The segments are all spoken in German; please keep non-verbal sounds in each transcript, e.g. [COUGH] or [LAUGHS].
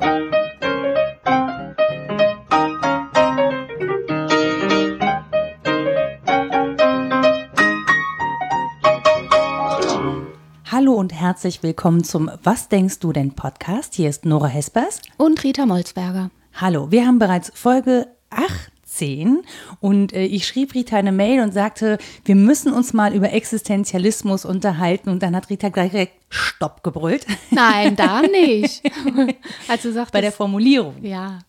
Hallo und herzlich willkommen zum Was denkst du denn Podcast. Hier ist Nora Hespers und Rita Molzberger. Hallo, wir haben bereits Folge 18 und äh, ich schrieb Rita eine Mail und sagte, wir müssen uns mal über Existenzialismus unterhalten und dann hat Rita gleich direkt Stopp gebrüllt. Nein, da [LAUGHS] nicht. also sagtest, Bei der Formulierung. Ja.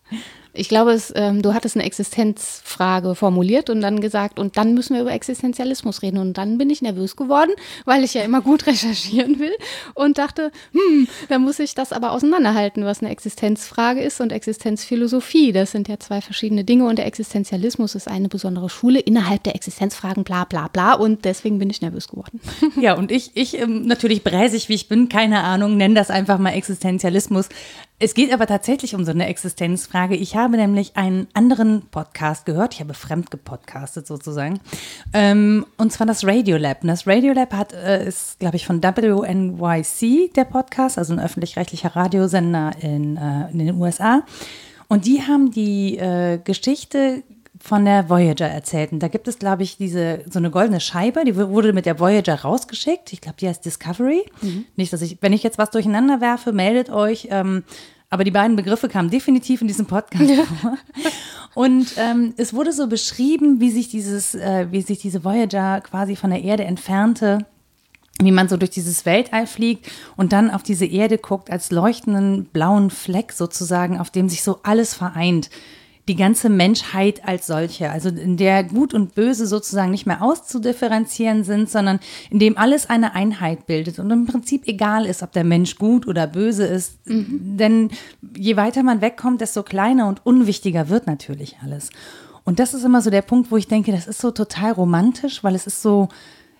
Ich glaube, es, ähm, du hattest eine Existenzfrage formuliert und dann gesagt, und dann müssen wir über Existenzialismus reden. Und dann bin ich nervös geworden, weil ich ja immer gut [LAUGHS] recherchieren will und dachte, hm, da muss ich das aber auseinanderhalten, was eine Existenzfrage ist und Existenzphilosophie. Das sind ja zwei verschiedene Dinge und der Existenzialismus ist eine besondere Schule innerhalb der Existenzfragen, bla bla bla. Und deswegen bin ich nervös geworden. Ja, und ich, ich ähm, natürlich bräsig, wie ich bin, keine Ahnung, nenne das einfach mal Existenzialismus. Es geht aber tatsächlich um so eine Existenzfrage. Ich habe nämlich einen anderen Podcast gehört. Ich habe fremd gepodcastet sozusagen. Ähm, und zwar das Radiolab. Und das Radiolab hat, äh, ist, glaube ich, von WNYC der Podcast, also ein öffentlich-rechtlicher Radiosender in, äh, in den USA. Und die haben die äh, Geschichte von der Voyager erzählt. Und da gibt es, glaube ich, diese so eine goldene Scheibe, die wurde mit der Voyager rausgeschickt. Ich glaube, die heißt Discovery. Mhm. Nicht, dass ich, wenn ich jetzt was durcheinander werfe, meldet euch. Ähm, aber die beiden Begriffe kamen definitiv in diesem Podcast vor. Und ähm, es wurde so beschrieben, wie sich dieses, äh, wie sich diese Voyager quasi von der Erde entfernte wie man so durch dieses Weltall fliegt und dann auf diese Erde guckt als leuchtenden blauen Fleck sozusagen, auf dem sich so alles vereint die ganze Menschheit als solche, also in der Gut und Böse sozusagen nicht mehr auszudifferenzieren sind, sondern in dem alles eine Einheit bildet und im Prinzip egal ist, ob der Mensch gut oder böse ist. Mhm. Denn je weiter man wegkommt, desto kleiner und unwichtiger wird natürlich alles. Und das ist immer so der Punkt, wo ich denke, das ist so total romantisch, weil es ist so,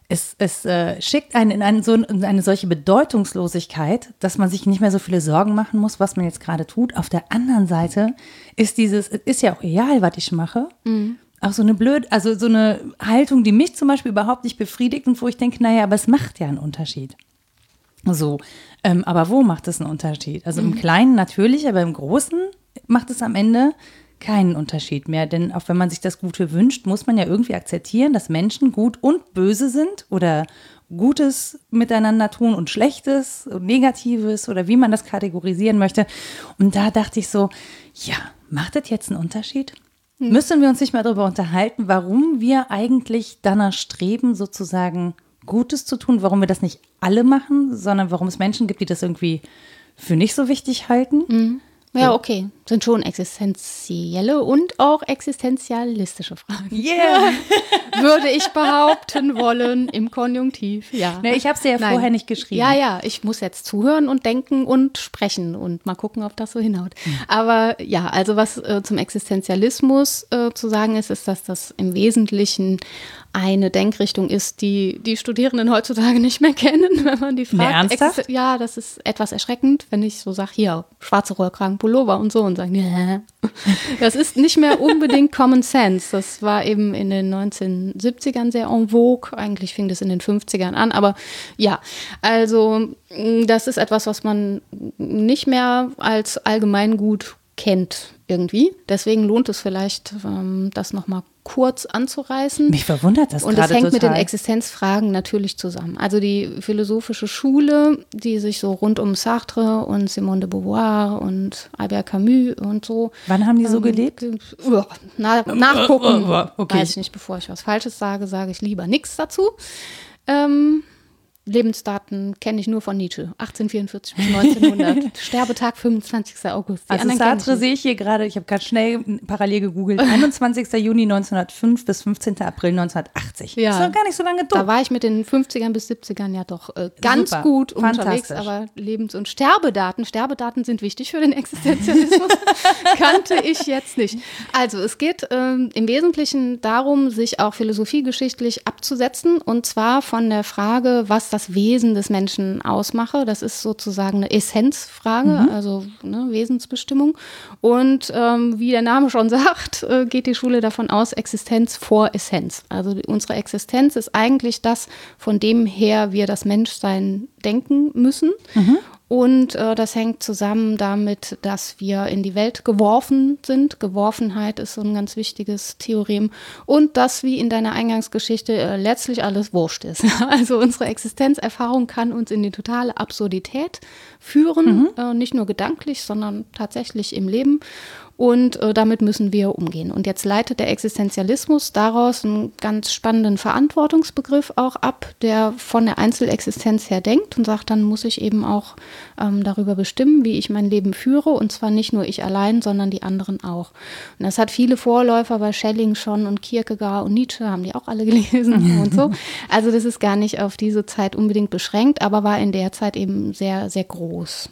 es, es äh, schickt einen in, einen, so, in eine solche Bedeutungslosigkeit, dass man sich nicht mehr so viele Sorgen machen muss, was man jetzt gerade tut. Auf der anderen Seite ist dieses, es ist ja auch egal, was ich mache. Mhm. Auch so eine blöd, also so eine Haltung, die mich zum Beispiel überhaupt nicht befriedigt und wo ich denke, naja, aber es macht ja einen Unterschied. So, ähm, aber wo macht es einen Unterschied? Also mhm. im Kleinen natürlich, aber im Großen macht es am Ende keinen Unterschied mehr. Denn auch wenn man sich das Gute wünscht, muss man ja irgendwie akzeptieren, dass Menschen gut und böse sind oder Gutes miteinander tun und Schlechtes und Negatives oder wie man das kategorisieren möchte. Und da dachte ich so, ja, macht das jetzt einen Unterschied? Hm. Müssen wir uns nicht mal darüber unterhalten, warum wir eigentlich danach streben, sozusagen Gutes zu tun, warum wir das nicht alle machen, sondern warum es Menschen gibt, die das irgendwie für nicht so wichtig halten? Mhm. Ja, okay. Sind schon existenzielle und auch existenzialistische Fragen. Yeah. [LAUGHS] Würde ich behaupten wollen im Konjunktiv, ja. Ne, ich habe sie ja Nein. vorher nicht geschrieben. Ja, ja, ich muss jetzt zuhören und denken und sprechen und mal gucken, ob das so hinhaut. Mhm. Aber ja, also was äh, zum Existenzialismus äh, zu sagen ist, ist, dass das im Wesentlichen eine Denkrichtung ist, die die Studierenden heutzutage nicht mehr kennen, [LAUGHS] wenn man die fragt. Nee, ernsthaft? Ja, das ist etwas erschreckend, wenn ich so sage, hier, schwarze Rollkragen, Pullover und so und sagen, [LAUGHS] ja. Das ist nicht mehr unbedingt Common Sense. Das war eben in den 1970ern sehr en vogue. Eigentlich fing das in den 50ern an. Aber ja, also das ist etwas, was man nicht mehr als Allgemeingut kennt irgendwie. Deswegen lohnt es vielleicht, ähm, das nochmal kurz anzureißen. Mich verwundert das Und das hängt total. mit den Existenzfragen natürlich zusammen. Also die philosophische Schule, die sich so rund um Sartre und Simone de Beauvoir und Albert Camus und so. Wann haben die so ähm, gelebt? Na, nachgucken. [LAUGHS] Okay. Weiß ich nicht, bevor ich was Falsches sage, sage ich lieber nichts dazu. Ähm, Lebensdaten kenne ich nur von Nietzsche. 1844 bis 1900. [LAUGHS] Sterbetag 25. August. Die also Sartre sehe ich hier gerade, ich habe gerade schnell parallel gegoogelt. [LAUGHS] 21. Juni 1905 bis 15. April 1980. Ja. Das ist doch gar nicht so lange durch. Da war ich mit den 50ern bis 70ern ja doch äh, ganz Super. gut unterwegs. Aber Lebens- und Sterbedaten, Sterbedaten sind wichtig für den Existenzialismus, [LAUGHS] kannte ich jetzt nicht. Also es geht ähm, im Wesentlichen darum, sich auch philosophiegeschichtlich abzusetzen. Und zwar von der Frage, was das Wesen des Menschen ausmache. Das ist sozusagen eine Essenzfrage, mhm. also ne, Wesensbestimmung. Und ähm, wie der Name schon [LAUGHS] sagt, äh, geht die Schule davon aus, Existenz vor Essenz. Also unsere Existenz ist eigentlich das, von dem her wir das Menschsein denken müssen. Mhm. Und äh, das hängt zusammen damit, dass wir in die Welt geworfen sind. Geworfenheit ist so ein ganz wichtiges Theorem. Und dass, wie in deiner Eingangsgeschichte, äh, letztlich alles wurscht ist. [LAUGHS] Also unsere Existenzerfahrung kann uns in die totale Absurdität führen. Mhm. Äh, nicht nur gedanklich, sondern tatsächlich im Leben. Und äh, damit müssen wir umgehen. Und jetzt leitet der Existenzialismus daraus einen ganz spannenden Verantwortungsbegriff auch ab, der von der Einzelexistenz her denkt und sagt, dann muss ich eben auch ähm, darüber bestimmen, wie ich mein Leben führe. Und zwar nicht nur ich allein, sondern die anderen auch. Und das hat viele Vorläufer bei Schelling schon und Kierkegaard und Nietzsche haben die auch alle gelesen [LAUGHS] und so. Also das ist gar nicht auf diese Zeit unbedingt beschränkt, aber war in der Zeit eben sehr, sehr groß.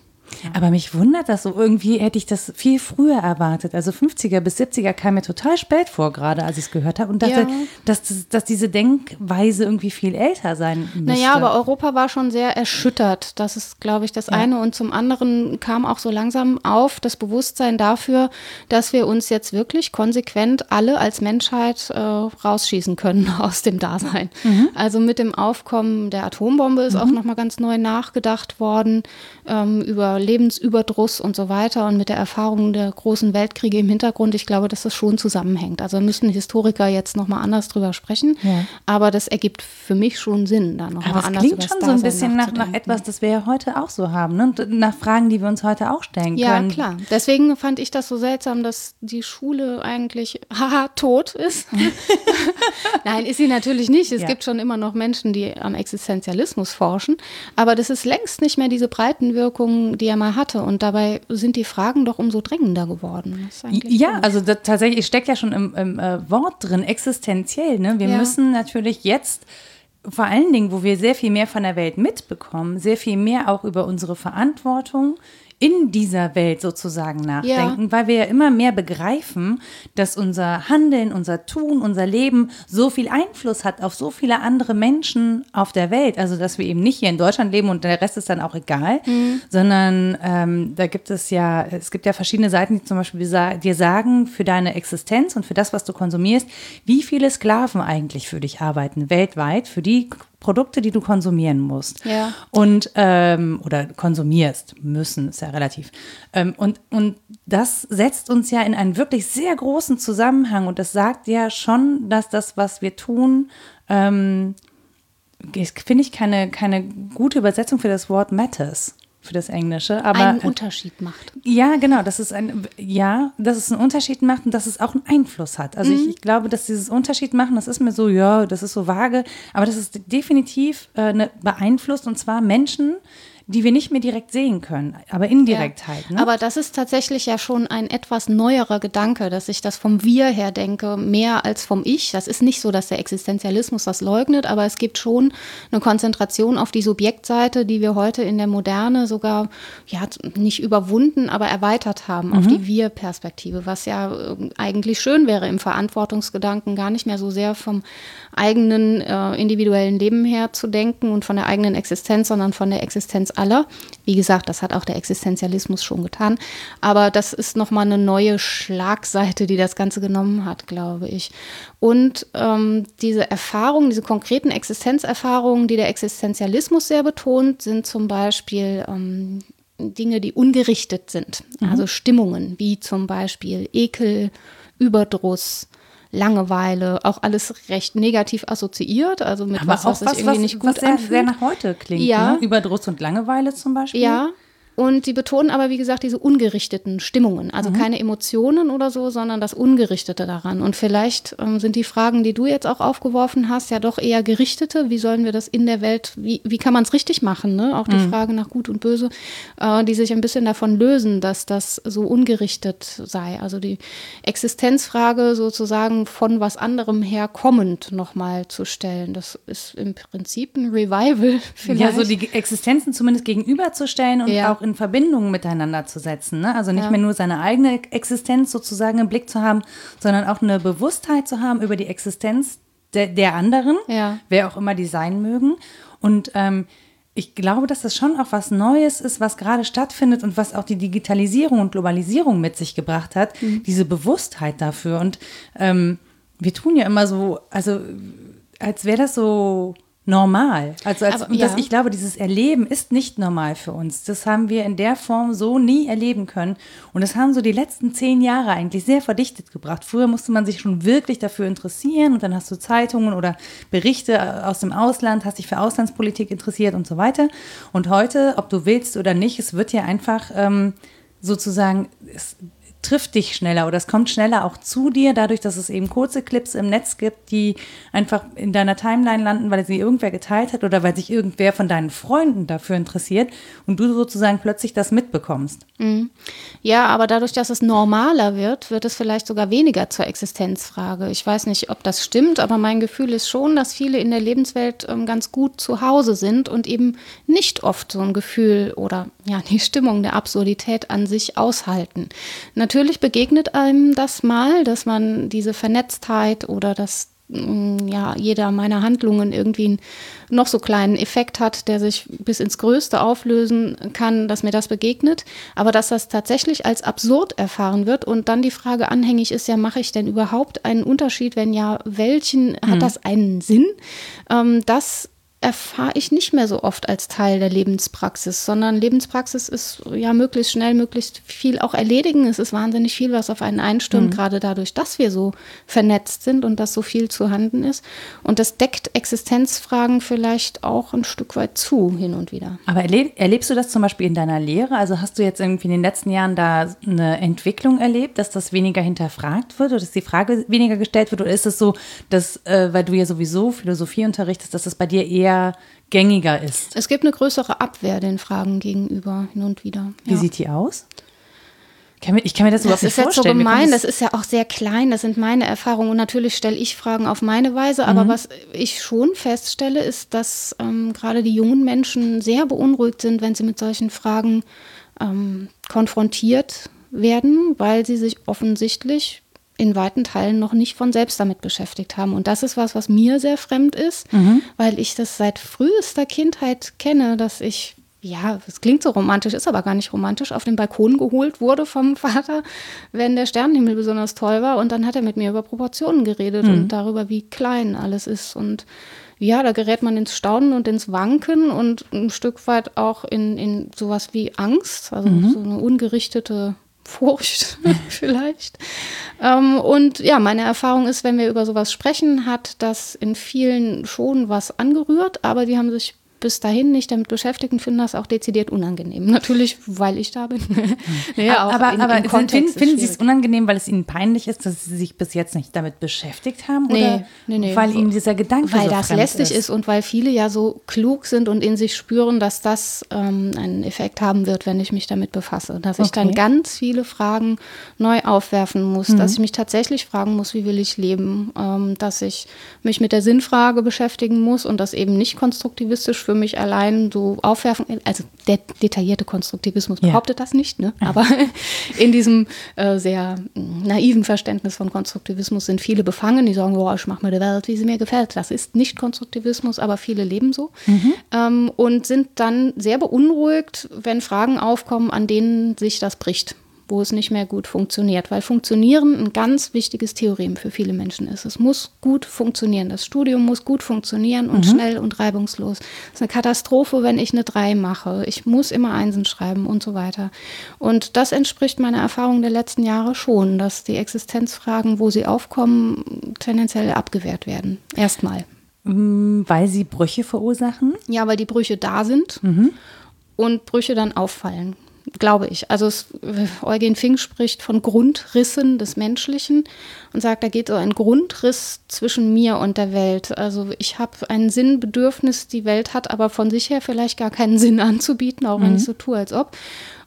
Aber mich wundert das so. Irgendwie hätte ich das viel früher erwartet. Also 50er bis 70er kam mir total spät vor, gerade als ich es gehört habe. Und dachte, ja. dass, dass, dass, diese Denkweise irgendwie viel älter sein müsste. Naja, aber Europa war schon sehr erschüttert. Das ist, glaube ich, das ja. eine. Und zum anderen kam auch so langsam auf das Bewusstsein dafür, dass wir uns jetzt wirklich konsequent alle als Menschheit äh, rausschießen können [LAUGHS] aus dem Dasein. Mhm. Also mit dem Aufkommen der Atombombe ist mhm. auch nochmal ganz neu nachgedacht worden ähm, über Lebensüberdruss und so weiter und mit der Erfahrung der großen Weltkriege im Hintergrund, ich glaube, dass das schon zusammenhängt. Also müssen Historiker jetzt nochmal anders drüber sprechen, ja. aber das ergibt für mich schon Sinn, da nochmal anders klingt schon so ein bisschen nach, nach, etwas, das wir ja heute auch so haben, ne? nach Fragen, die wir uns heute auch stellen ja, können. Ja, klar. Deswegen fand ich das so seltsam, dass die Schule eigentlich, [LAUGHS] haha, tot ist. [LAUGHS] Nein, ist sie natürlich nicht. Es ja. gibt schon immer noch Menschen, die am Existenzialismus forschen, aber das ist längst nicht mehr diese Breitenwirkung, die er mal hatte. Und dabei sind die Fragen doch umso drängender geworden. Ja, gut. also das, tatsächlich steckt ja schon im, im äh, Wort drin, existenziell. Ne? Wir ja. müssen natürlich jetzt vor allen Dingen, wo wir sehr viel mehr von der Welt mitbekommen, sehr viel mehr auch über unsere Verantwortung, in dieser Welt sozusagen nachdenken, ja. weil wir ja immer mehr begreifen, dass unser Handeln, unser Tun, unser Leben so viel Einfluss hat auf so viele andere Menschen auf der Welt. Also, dass wir eben nicht hier in Deutschland leben und der Rest ist dann auch egal, mhm. sondern ähm, da gibt es ja, es gibt ja verschiedene Seiten, die zum Beispiel dir sagen, für deine Existenz und für das, was du konsumierst, wie viele Sklaven eigentlich für dich arbeiten weltweit, für die Produkte, die du konsumieren musst. Ja. Und ähm, oder konsumierst müssen, ist ja relativ. Ähm, und, und das setzt uns ja in einen wirklich sehr großen Zusammenhang und das sagt ja schon, dass das, was wir tun, ähm, finde ich keine, keine gute Übersetzung für das Wort matters für das Englische. Aber, einen Unterschied macht. Ja, genau, dass es ein, ja, dass es einen Unterschied macht und dass es auch einen Einfluss hat. Also mhm. ich, ich, glaube, dass dieses Unterschied machen, das ist mir so, ja, das ist so vage, aber das ist definitiv äh, ne, beeinflusst und zwar Menschen, die wir nicht mehr direkt sehen können, aber indirekt ja. halt. Ne? Aber das ist tatsächlich ja schon ein etwas neuerer Gedanke, dass ich das vom Wir her denke, mehr als vom Ich. Das ist nicht so, dass der Existenzialismus das leugnet, aber es gibt schon eine Konzentration auf die Subjektseite, die wir heute in der Moderne sogar, ja, nicht überwunden, aber erweitert haben, mhm. auf die Wir-Perspektive, was ja äh, eigentlich schön wäre im Verantwortungsgedanken, gar nicht mehr so sehr vom eigenen äh, individuellen Leben her zu denken und von der eigenen Existenz, sondern von der Existenz aller. Wie gesagt, das hat auch der Existenzialismus schon getan. Aber das ist nochmal eine neue Schlagseite, die das Ganze genommen hat, glaube ich. Und ähm, diese Erfahrungen, diese konkreten Existenzerfahrungen, die der Existenzialismus sehr betont, sind zum Beispiel ähm, Dinge, die ungerichtet sind. Mhm. Also Stimmungen, wie zum Beispiel Ekel, Überdruss, Langeweile, auch alles recht negativ assoziiert, also mit Aber was, was, was sich irgendwie was, nicht gut was sehr, sehr nach heute klingt, ja. ne? Überdruss und Langeweile zum Beispiel. Ja, und die betonen aber, wie gesagt, diese ungerichteten Stimmungen. Also mhm. keine Emotionen oder so, sondern das Ungerichtete daran. Und vielleicht ähm, sind die Fragen, die du jetzt auch aufgeworfen hast, ja doch eher gerichtete. Wie sollen wir das in der Welt, wie, wie kann man es richtig machen? Ne? Auch die mhm. Frage nach Gut und Böse, äh, die sich ein bisschen davon lösen, dass das so ungerichtet sei. Also die Existenzfrage sozusagen von was anderem her kommend nochmal zu stellen. Das ist im Prinzip ein Revival vielleicht. [LAUGHS] Ja, so die Existenzen zumindest gegenüberzustellen und ja. auch in Verbindung miteinander zu setzen. Ne? Also nicht ja. mehr nur seine eigene Existenz sozusagen im Blick zu haben, sondern auch eine Bewusstheit zu haben über die Existenz de der anderen, ja. wer auch immer die sein mögen. Und ähm, ich glaube, dass das schon auch was Neues ist, was gerade stattfindet und was auch die Digitalisierung und Globalisierung mit sich gebracht hat, mhm. diese Bewusstheit dafür. Und ähm, wir tun ja immer so, also als wäre das so normal. Also als, Aber, ja. das, ich glaube, dieses Erleben ist nicht normal für uns. Das haben wir in der Form so nie erleben können. Und das haben so die letzten zehn Jahre eigentlich sehr verdichtet gebracht. Früher musste man sich schon wirklich dafür interessieren und dann hast du Zeitungen oder Berichte aus dem Ausland, hast dich für Auslandspolitik interessiert und so weiter. Und heute, ob du willst oder nicht, es wird ja einfach ähm, sozusagen, es, trifft dich schneller oder es kommt schneller auch zu dir, dadurch, dass es eben kurze Clips im Netz gibt, die einfach in deiner Timeline landen, weil sie irgendwer geteilt hat oder weil sich irgendwer von deinen Freunden dafür interessiert und du sozusagen plötzlich das mitbekommst. Mhm. Ja, aber dadurch, dass es normaler wird, wird es vielleicht sogar weniger zur Existenzfrage. Ich weiß nicht, ob das stimmt, aber mein Gefühl ist schon, dass viele in der Lebenswelt ähm, ganz gut zu Hause sind und eben nicht oft so ein Gefühl oder ja, die Stimmung der Absurdität an sich aushalten. Natürlich begegnet einem das mal, dass man diese Vernetztheit oder dass mm, ja, jeder meiner Handlungen irgendwie einen noch so kleinen Effekt hat, der sich bis ins Größte auflösen kann, dass mir das begegnet. Aber dass das tatsächlich als absurd erfahren wird und dann die Frage anhängig ist, ja, mache ich denn überhaupt einen Unterschied? Wenn ja, welchen hat mhm. das einen Sinn? Ähm, das erfahre ich nicht mehr so oft als Teil der Lebenspraxis, sondern Lebenspraxis ist ja möglichst schnell, möglichst viel auch erledigen. Es ist wahnsinnig viel, was auf einen einstürmt, mhm. gerade dadurch, dass wir so vernetzt sind und dass so viel zu handen ist. Und das deckt Existenzfragen vielleicht auch ein Stück weit zu, hin und wieder. Aber erleb, erlebst du das zum Beispiel in deiner Lehre? Also hast du jetzt irgendwie in den letzten Jahren da eine Entwicklung erlebt, dass das weniger hinterfragt wird oder dass die Frage weniger gestellt wird? Oder ist es so, dass, äh, weil du ja sowieso Philosophie unterrichtest, dass es bei dir eher eher gängiger ist. Es gibt eine größere Abwehr den Fragen gegenüber hin und wieder. Ja. Wie sieht die aus? Ich kann mir das überhaupt nicht vorstellen. Das ist jetzt so gemein, das ist ja auch sehr klein, das sind meine Erfahrungen und natürlich stelle ich Fragen auf meine Weise, aber mhm. was ich schon feststelle, ist, dass ähm, gerade die jungen Menschen sehr beunruhigt sind, wenn sie mit solchen Fragen ähm, konfrontiert werden, weil sie sich offensichtlich in weiten Teilen noch nicht von selbst damit beschäftigt haben. Und das ist was, was mir sehr fremd ist, mhm. weil ich das seit frühester Kindheit kenne, dass ich, ja, es klingt so romantisch, ist aber gar nicht romantisch, auf den Balkon geholt wurde vom [LAUGHS] Vater, wenn der Sternenhimmel besonders toll war. Und dann hat er mit mir über Proportionen geredet mhm. und darüber, wie klein alles ist. Und ja, da gerät man ins Staunen und ins Wanken und ein Stück weit auch in, in sowas wie Angst, also mhm. so eine ungerichtete Furcht [LAUGHS] vielleicht. Ähm, und ja, meine Erfahrung ist, wenn wir über sowas sprechen, hat das in vielen schon was angerührt, aber die haben sich bis dahin nicht damit beschäftigt und finden das auch dezidiert unangenehm. Natürlich, weil ich da bin. [LAUGHS] naja, aber in, aber finden, finden Sie es unangenehm, weil es Ihnen peinlich ist, dass Sie sich bis jetzt nicht damit beschäftigt haben? Nee, oder nee, nee. Weil Ihnen dieser Gedanke Weil so das lästig ist. ist. und weil viele ja so klug sind und in sich spüren, dass das ähm, einen Effekt haben wird, wenn ich mich damit befasse. Dass okay. ich dann ganz viele Fragen neu aufwerfen muss, mhm. dass ich mich tatsächlich fragen muss, wie will ich leben, ähm, dass ich mich mit der Sinnfrage beschäftigen muss und das eben nicht konstruktivistisch für für mich allein so aufwerfen. Also der detaillierte Konstruktivismus behauptet ja. das nicht, ne? aber [LAUGHS] in diesem äh, sehr mm, naiven Verständnis von Konstruktivismus sind viele befangen, die sagen, oh, ich mache mir die Welt, wie sie mir gefällt. Das ist nicht Konstruktivismus, aber viele leben so mhm. ähm, und sind dann sehr beunruhigt, wenn Fragen aufkommen, an denen sich das bricht wo es nicht mehr gut funktioniert, weil Funktionieren ein ganz wichtiges Theorem für viele Menschen ist. Es muss gut funktionieren. Das Studium muss gut funktionieren und mhm. schnell und reibungslos. Es ist eine Katastrophe, wenn ich eine 3 mache. Ich muss immer Einsen schreiben und so weiter. Und das entspricht meiner Erfahrung der letzten Jahre schon, dass die Existenzfragen, wo sie aufkommen, tendenziell abgewehrt werden. Erstmal. Mm, weil sie Brüche verursachen? Ja, weil die Brüche da sind. Mhm und Brüche dann auffallen glaube ich. Also es, Eugen Fink spricht von Grundrissen des Menschlichen und sagt, da geht so ein Grundriss zwischen mir und der Welt. Also ich habe ein Sinnbedürfnis, die Welt hat aber von sich her vielleicht gar keinen Sinn anzubieten, auch mhm. wenn ich so tue, als ob.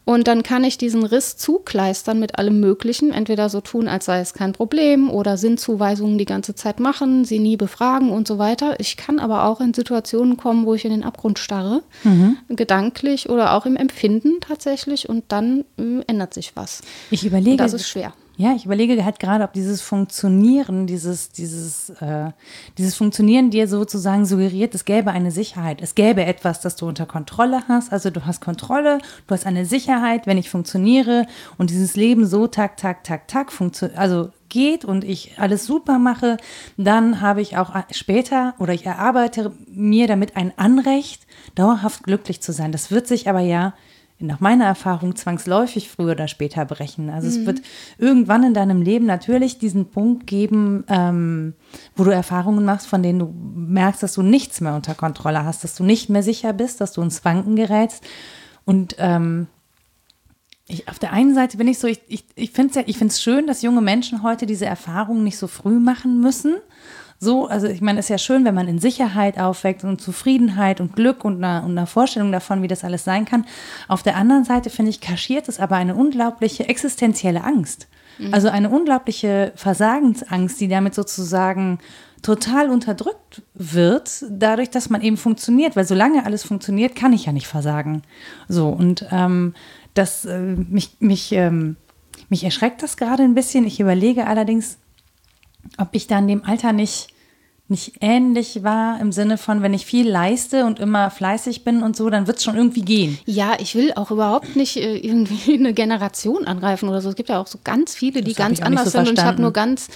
Und dann kann ich diesen Riss zukleistern mit allem Möglichen, entweder so tun, als sei es kein Problem oder Sinnzuweisungen die ganze Zeit machen, sie nie befragen und so weiter. Ich kann aber auch in Situationen kommen, wo ich in den Abgrund starre, mhm. gedanklich oder auch im Empfinden tatsächlich und dann äh, ändert sich was. Ich überlege. Und das ist schwer. Ja, ich überlege halt gerade, ob dieses Funktionieren, dieses, dieses, äh, dieses Funktionieren dir sozusagen suggeriert, es gäbe eine Sicherheit. Es gäbe etwas, das du unter Kontrolle hast. Also du hast Kontrolle, du hast eine Sicherheit, wenn ich funktioniere und dieses Leben so tak, tak, tak, tak funktioniert, also geht und ich alles super mache, dann habe ich auch später oder ich erarbeite mir damit ein Anrecht, dauerhaft glücklich zu sein. Das wird sich aber ja nach meiner Erfahrung zwangsläufig früher oder später brechen. Also mhm. es wird irgendwann in deinem Leben natürlich diesen Punkt geben, ähm, wo du Erfahrungen machst, von denen du merkst, dass du nichts mehr unter Kontrolle hast, dass du nicht mehr sicher bist, dass du ins Wanken gerätst. Und ähm, ich, auf der einen Seite bin ich so, ich, ich, ich finde es ja, schön, dass junge Menschen heute diese Erfahrungen nicht so früh machen müssen so, also ich meine, es ist ja schön, wenn man in Sicherheit aufweckt und Zufriedenheit und Glück und einer, und einer Vorstellung davon, wie das alles sein kann. Auf der anderen Seite, finde ich, kaschiert es aber eine unglaubliche existenzielle Angst. Mhm. Also eine unglaubliche Versagensangst, die damit sozusagen total unterdrückt wird, dadurch, dass man eben funktioniert. Weil solange alles funktioniert, kann ich ja nicht versagen. So, und ähm, das äh, mich, mich, ähm, mich erschreckt das gerade ein bisschen. Ich überlege allerdings, ob ich dann dem Alter nicht, nicht ähnlich war im Sinne von, wenn ich viel leiste und immer fleißig bin und so, dann wird es schon irgendwie gehen. Ja, ich will auch überhaupt nicht äh, [LAUGHS] irgendwie eine Generation angreifen oder so. Es gibt ja auch so ganz viele, die ganz anders so sind verstanden. und ich habe nur ganz,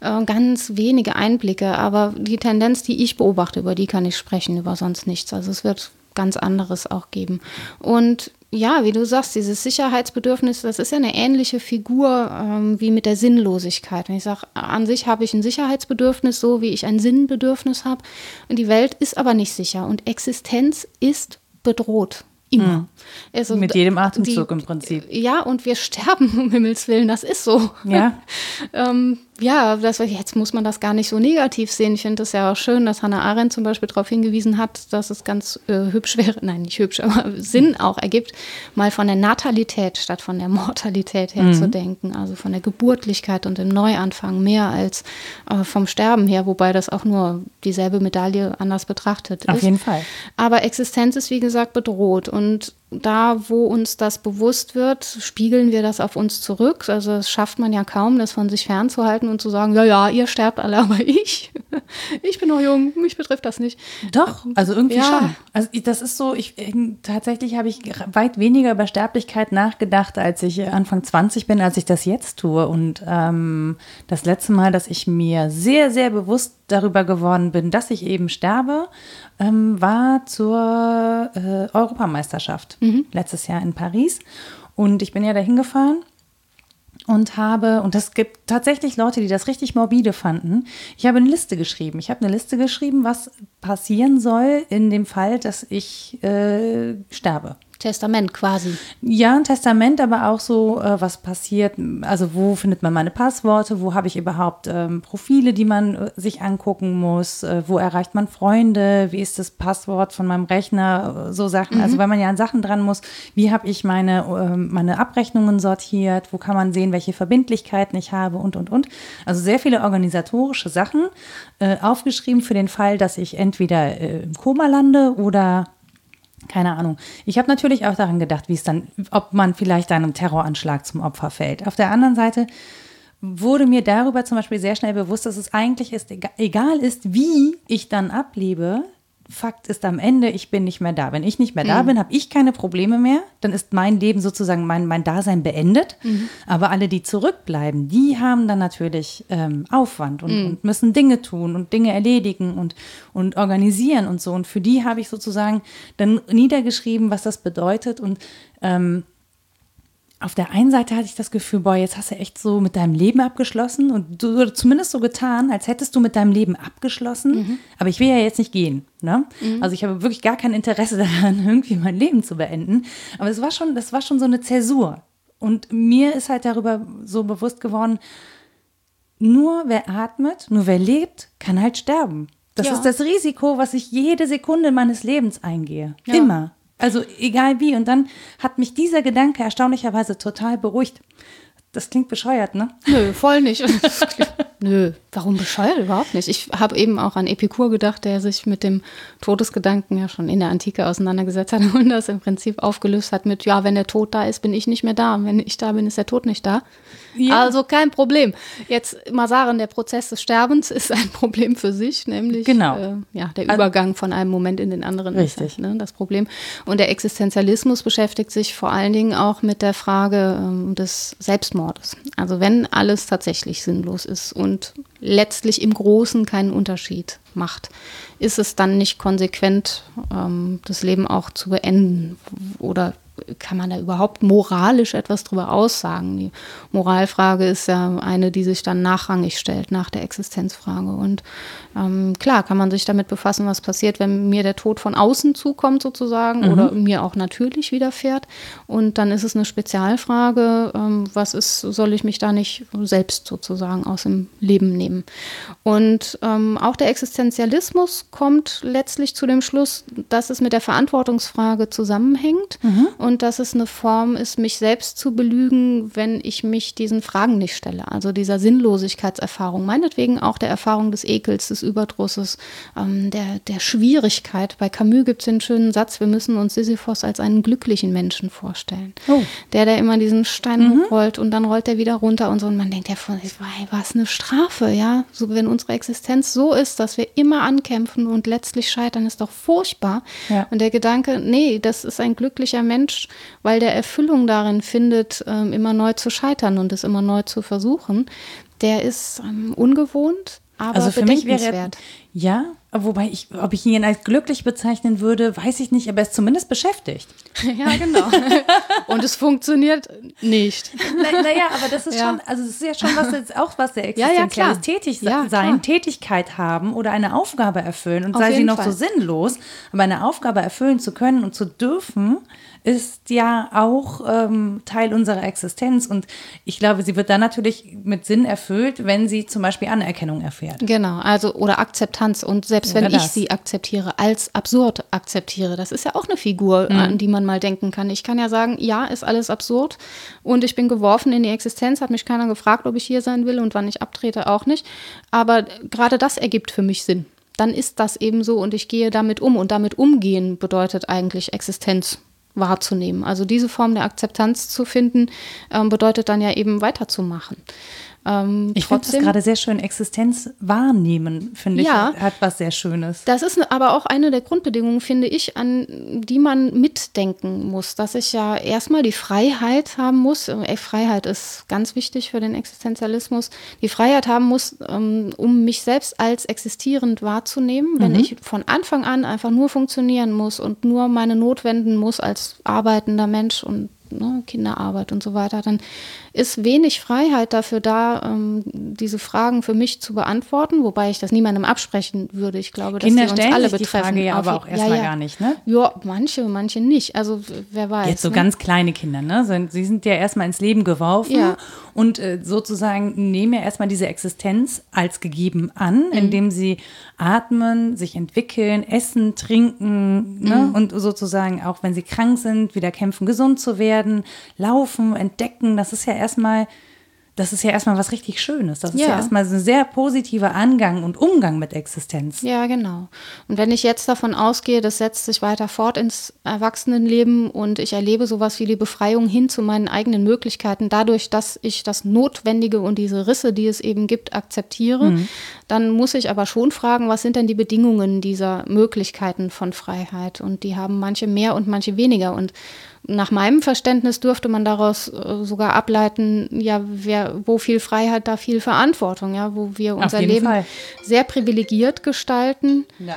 äh, ganz wenige Einblicke. Aber die Tendenz, die ich beobachte, über die kann ich sprechen, über sonst nichts. Also es wird ganz anderes auch geben. Und ja, wie du sagst, dieses Sicherheitsbedürfnis, das ist ja eine ähnliche Figur ähm, wie mit der Sinnlosigkeit. Wenn ich sage, an sich habe ich ein Sicherheitsbedürfnis, so wie ich ein Sinnbedürfnis habe. Und die Welt ist aber nicht sicher und Existenz ist bedroht. Immer. Also, Mit jedem Atemzug die, im Prinzip. Ja, und wir [LAUGHS] sterben, um Himmels Willen, das ist so. Ja. [LAUGHS] ähm, ja, das, jetzt muss man das gar nicht so negativ sehen. Ich finde es ja auch schön, dass Hannah Arendt zum Beispiel darauf hingewiesen hat, dass es ganz äh, hübsch wäre, nein, nicht hübsch, [LAUGHS] aber Sinn auch ergibt, mal von der Natalität statt von der Mortalität her mhm. zu denken. Also von der Geburtlichkeit und dem Neuanfang mehr als äh, vom Sterben her, wobei das auch nur dieselbe Medaille anders betrachtet ist. Auf jeden Fall. Aber Existenz ist, wie gesagt, bedroht. Und und da, wo uns das bewusst wird, spiegeln wir das auf uns zurück. Also es schafft man ja kaum, das von sich fernzuhalten und zu sagen, ja, ja, ihr sterbt alle, [LAUGHS] aber ich, ich bin noch jung, mich betrifft das nicht. Doch, also irgendwie ja. schon. Also das ist so, ich tatsächlich habe ich weit weniger über Sterblichkeit nachgedacht, als ich Anfang 20 bin, als ich das jetzt tue. Und ähm, das letzte Mal, dass ich mir sehr, sehr bewusst darüber geworden bin, dass ich eben sterbe, ähm, war zur äh, Europameisterschaft mhm. letztes Jahr in Paris. Und ich bin ja dahin gefahren und habe, und es gibt tatsächlich Leute, die das richtig morbide fanden. Ich habe eine Liste geschrieben. Ich habe eine Liste geschrieben, was passieren soll in dem Fall, dass ich äh, sterbe. Testament quasi. Ja, ein Testament, aber auch so, äh, was passiert, also wo findet man meine Passworte, wo habe ich überhaupt ähm, Profile, die man äh, sich angucken muss, äh, wo erreicht man Freunde, wie ist das Passwort von meinem Rechner, äh, so Sachen. Also mhm. Also wenn man ja an Sachen dran muss, wie habe ich meine, ähm, meine Abrechnungen sortiert, wo kann man sehen, welche Verbindlichkeiten ich habe und, und, und. Also sehr viele organisatorische Sachen äh, aufgeschrieben für den Fall, dass ich entweder äh, im Koma lande oder keine Ahnung. Ich habe natürlich auch daran gedacht, wie es dann, ob man vielleicht einem Terroranschlag zum Opfer fällt. Auf der anderen Seite wurde mir darüber zum Beispiel sehr schnell bewusst, dass es eigentlich ist, egal ist, wie ich dann ablebe, Fakt ist am Ende, ich bin nicht mehr da. Wenn ich nicht mehr da mhm. bin, habe ich keine Probleme mehr. Dann ist mein Leben sozusagen, mein, mein Dasein beendet. Mhm. Aber alle, die zurückbleiben, die haben dann natürlich ähm, Aufwand und, mhm. und, müssen Dinge tun und Dinge erledigen und, und organisieren und so. Und für die habe ich sozusagen dann niedergeschrieben, was das bedeutet. Und ähm, auf der einen Seite hatte ich das Gefühl, boah, jetzt hast du echt so mit deinem Leben abgeschlossen und du zumindest so getan, als hättest du mit deinem Leben abgeschlossen. Mhm. Aber ich will ja jetzt nicht gehen. Ne? Mhm. Also ich habe wirklich gar kein Interesse [LAUGHS] daran, irgendwie mein Leben zu beenden. Aber es war schon, das war schon so eine Zäsur. Und mir ist halt darüber so bewusst geworden, nur wer atmet, nur wer lebt, kann halt sterben. Das ja. ist das Risiko, was ich jede Sekunde meines Lebens eingehe. Ja. Immer. Also egal wie. Und dann hat mich dieser Gedanke erstaunlicherweise total beruhigt. Das klingt bescheuert, ne? Nö, voll nicht. [LAUGHS] Nö, warum bescheuert? Überhaupt nicht. Ich habe eben auch an Epikur gedacht, der sich mit dem Todesgedanken ja schon in der Antike auseinandergesetzt hat [LAUGHS] und das im Prinzip aufgelöst hat mit, ja, wenn der Tod da ist, bin ich nicht mehr da. Und wenn ich da bin, ist der Tod nicht da. Ja. Also kein Problem. Jetzt mal sagen, der Prozess des Sterbens ist ein [LAUGHS] Problem für sich, nämlich genau. äh, ja, der Übergang von einem Moment in den anderen Richtig. ist halt, ne, das Problem. Und der Existenzialismus beschäftigt sich vor allen Dingen auch mit der Frage ähm, des Selbstmordes. Also wenn alles tatsächlich sinnlos ist und letztlich im Großen keinen Unterschied macht, ist es dann nicht konsequent, ähm, das Leben auch zu beenden oder kann man da überhaupt moralisch etwas drüber aussagen? Die Moralfrage ist ja eine, die sich dann nachrangig stellt nach der Existenzfrage. Und ähm, klar kann man sich damit befassen, was passiert, wenn mir der Tod von außen zukommt sozusagen mhm. oder mir auch natürlich widerfährt. Und dann ist es eine Spezialfrage, ähm, was ist, soll ich mich da nicht selbst sozusagen aus dem Leben nehmen? Und ähm, auch der Existenzialismus kommt letztlich zu dem Schluss, dass es mit der Verantwortungsfrage zusammenhängt mhm. und dass es eine Form ist, mich selbst zu belügen, wenn ich mich diesen Fragen nicht stelle. Also dieser Sinnlosigkeitserfahrung, meinetwegen auch der Erfahrung des Ekels, des Überdrusses, ähm, der, der Schwierigkeit. Bei Camus gibt es den schönen Satz, wir müssen uns Sisyphos als einen glücklichen Menschen vorstellen. Oh. Der, der immer diesen Stein mhm. rollt und dann rollt er wieder runter und so. Und man denkt ja von sich, was eine Strafe, ja. So, wenn unsere Existenz so ist, dass wir immer ankämpfen und letztlich scheitern, ist doch furchtbar. Ja. Und der Gedanke, nee, das ist ein glücklicher Mensch, weil der Erfüllung darin findet, ähm, immer neu zu scheitern und es immer neu zu versuchen, der ist ähm, ungewohnt, aber also für mich wäre ja, wobei ich, ob ich ihn als glücklich bezeichnen würde, weiß ich nicht, aber er ist zumindest beschäftigt. [LAUGHS] Ja, genau. [LAUGHS] Und es funktioniert nicht. Naja, na aber das ist ja. schon, also das ist ja schon was jetzt auch was der existenzielles ja, ja, tätig sein, klar. Tätigkeit haben oder eine Aufgabe erfüllen und Auf sei sie noch Fall. so sinnlos, aber eine Aufgabe erfüllen zu können und zu dürfen, ist ja auch ähm, Teil unserer Existenz. Und ich glaube, sie wird dann natürlich mit Sinn erfüllt, wenn sie zum Beispiel Anerkennung erfährt. Genau, also oder Akzeptanz. Und selbst wenn ich sie akzeptiere, als absurd akzeptiere, das ist ja auch eine Figur, mhm. an die man mal denken kann. Ich kann ja sagen, ja, ist alles absurd und ich bin geworfen in die Existenz, hat mich keiner gefragt, ob ich hier sein will und wann ich abtrete, auch nicht. Aber gerade das ergibt für mich Sinn dann ist das eben so und ich gehe damit um. Und damit umgehen bedeutet eigentlich Existenz wahrzunehmen. Also diese Form der Akzeptanz zu finden, ähm, bedeutet dann ja eben weiterzumachen. Ähm, ich finde das gerade sehr schön. Existenz wahrnehmen, finde ja, ich, hat was sehr Schönes. Das ist aber auch eine der Grundbedingungen, finde ich, an die man mitdenken muss. Dass ich ja erstmal die Freiheit haben muss. Äh, Freiheit ist ganz wichtig für den Existenzialismus. Die Freiheit haben muss, ähm, um mich selbst als existierend wahrzunehmen. Wenn mhm. ich von Anfang an einfach nur funktionieren muss und nur meine Not wenden muss als arbeitender Mensch und ne, Kinderarbeit und so weiter, dann ist wenig Freiheit dafür da, ähm, diese Fragen für mich zu beantworten, wobei ich das niemandem absprechen würde. Ich glaube, dass Kinder die uns alle sich betreffen. Die Frage ja aber auch erstmal ja, ja. gar nicht, ne? Ja, manche, manche nicht. Also wer weiß. Jetzt so ne? ganz kleine Kinder, ne? Sie sind ja erstmal ins Leben geworfen ja. und äh, sozusagen nehmen ja erstmal diese Existenz als gegeben an, mhm. indem sie atmen, sich entwickeln, essen, trinken ne? Mhm. und sozusagen auch, wenn sie krank sind, wieder kämpfen, gesund zu werden, laufen, entdecken. Das ist ja erstmal das ist ja erstmal was richtig Schönes. Das ist ja, ja erstmal ein sehr positiver Angang und Umgang mit Existenz. Ja, genau. Und wenn ich jetzt davon ausgehe, das setzt sich weiter fort ins Erwachsenenleben und ich erlebe sowas wie die Befreiung hin zu meinen eigenen Möglichkeiten, dadurch, dass ich das Notwendige und diese Risse, die es eben gibt, akzeptiere, mhm. dann muss ich aber schon fragen, was sind denn die Bedingungen dieser Möglichkeiten von Freiheit? Und die haben manche mehr und manche weniger. Und nach meinem Verständnis dürfte man daraus äh, sogar ableiten, ja, wer, wo viel Freiheit, da viel Verantwortung, ja, wo wir unser Leben Fall. sehr privilegiert gestalten. Ja.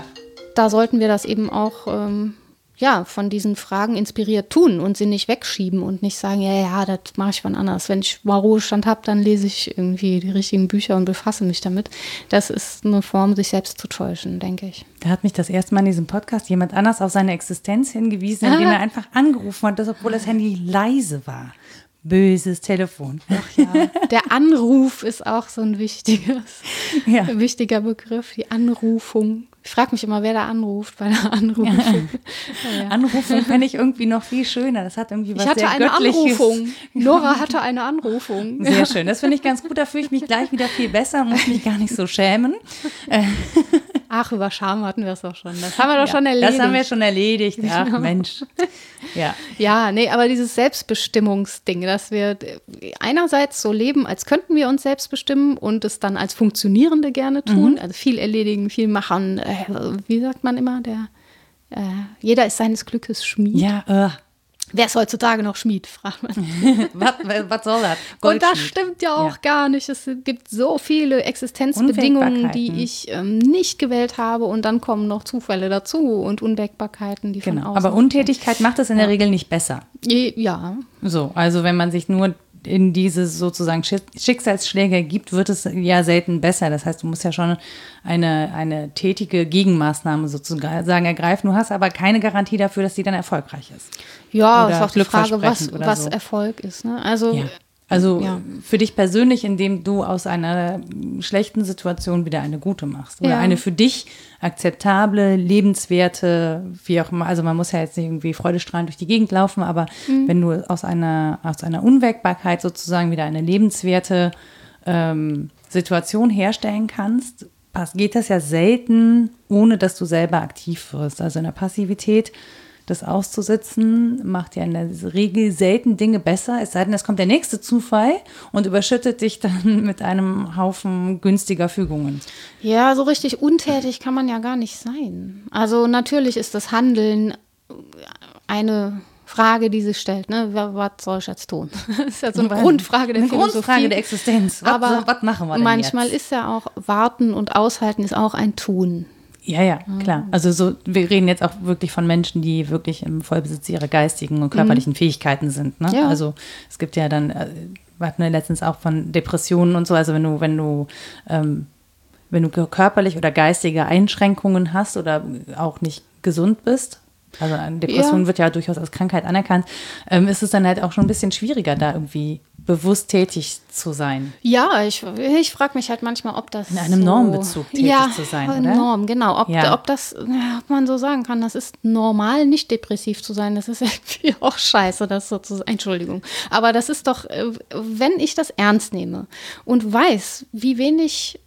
Da sollten wir das eben auch ähm, ja, von diesen Fragen inspiriert tun und sie nicht wegschieben und nicht sagen, ja, ja, das mache ich wann anders. Wenn ich mal Ruhestand habe, dann lese ich irgendwie die richtigen Bücher und befasse mich damit. Das ist eine Form, sich selbst zu täuschen, denke ich. Da hat mich das erste Mal in diesem Podcast jemand anders auf seine Existenz hingewiesen, indem [LAUGHS] er einfach angerufen hat, dass, obwohl das Handy leise war. Böses Telefon. Ach ja. Der Anruf ist auch so ein wichtiges, [LAUGHS] ja. wichtiger Begriff, die Anrufung. Ich frage mich immer, wer da anruft bei der Anrufung. [LAUGHS] Ja. Anrufung fände ich irgendwie noch viel schöner. Das hat irgendwie was Ich hatte sehr eine Göttliches. Anrufung. [LAUGHS] Nora hatte eine Anrufung. Sehr schön. Das finde ich ganz gut. Da fühle ich mich gleich wieder viel besser und muss mich gar nicht so schämen. [LAUGHS] Ach, über Scham hatten wir es doch schon. Das haben wir doch schon erledigt. Das haben wir schon erledigt. Ach, Mensch. Ja. [LAUGHS] Ja, nee, aber dieses Selbstbestimmungsding, dass wir einerseits so leben, als könnten wir uns selbst bestimmen und es dann als Funktionierende gerne tun. Also viel erledigen, viel machen. Äh, wie sagt man immer? Der, äh, jeder ist seines Glückes Schmied. Ja, äh. Wer ist heutzutage noch Schmied, fragt man. [LAUGHS] was, was soll das? Und das stimmt ja auch Ja. gar nicht. Es gibt so viele Existenzbedingungen, die ich ähm, nicht gewählt habe und dann kommen noch Zufälle dazu und Unwägbarkeiten, die von Genau. außen. Aber Untätigkeit macht es in der Regel nicht besser. Je- ja, So, also wenn man sich nur in diese sozusagen Schick- Schicksalsschläge gibt, wird es ja selten besser. Das heißt, du musst ja schon eine, eine tätige Gegenmaßnahme sozusagen ergreifen. Du hast aber keine Garantie dafür, dass die dann erfolgreich ist. ja, Oder ist auch die Frage, was, was so. Erfolg ist. Ne? Also Ja. Also Ja. für dich persönlich, indem du aus einer schlechten Situation wieder eine gute machst. Oder Ja. eine für dich akzeptable, lebenswerte, wie auch immer. Also man muss ja jetzt nicht irgendwie freudestrahlend durch die Gegend laufen, aber Mhm. wenn du aus einer, aus einer Unwägbarkeit sozusagen wieder eine lebenswerte ähm, Situation herstellen kannst, geht das ja selten, ohne dass du selber aktiv wirst. Also in der Passivität das auszusitzen, macht ja in der Regel selten Dinge besser, es sei denn, es kommt der nächste Zufall und überschüttet dich dann [LAUGHS] mit einem Haufen günstiger Fügungen. Ja, so richtig untätig kann man ja gar nicht sein. Also natürlich ist das Handeln eine Frage, die sich stellt. Ne? Wa- Was soll ich jetzt tun? [LAUGHS] Das ist ja so eine Grundfrage der Eine. Grundfrage der Existenz. Was, Aber was machen wir denn manchmal jetzt? ist ja auch Warten und Aushalten ist auch ein Tun. Ja, ja, klar. Also so, wir reden jetzt auch wirklich von Menschen, die wirklich im Vollbesitz ihrer geistigen und körperlichen Fähigkeiten sind. Ne? Ja. Also es gibt ja dann, äh, wir hatten ja letztens auch von Depressionen und so, also wenn du, wenn du, ähm, wenn du körperlich oder geistige Einschränkungen hast oder auch nicht gesund bist, also eine Depression Ja. wird ja durchaus als Krankheit anerkannt, ähm, ist es dann halt auch schon ein bisschen schwieriger, da irgendwie bewusst tätig zu sein. Ja, ich, ich frage mich halt manchmal, ob das In einem so, Normbezug tätig ja, zu sein, in oder? Norm, genau. Ob, Ja. ob das, ja, ob man so sagen kann, das ist normal, nicht depressiv zu sein. Das ist [LAUGHS] irgendwie auch scheiße, das so zu Entschuldigung. Aber das ist doch, äh, wenn ich das ernst nehme und weiß, wie wenig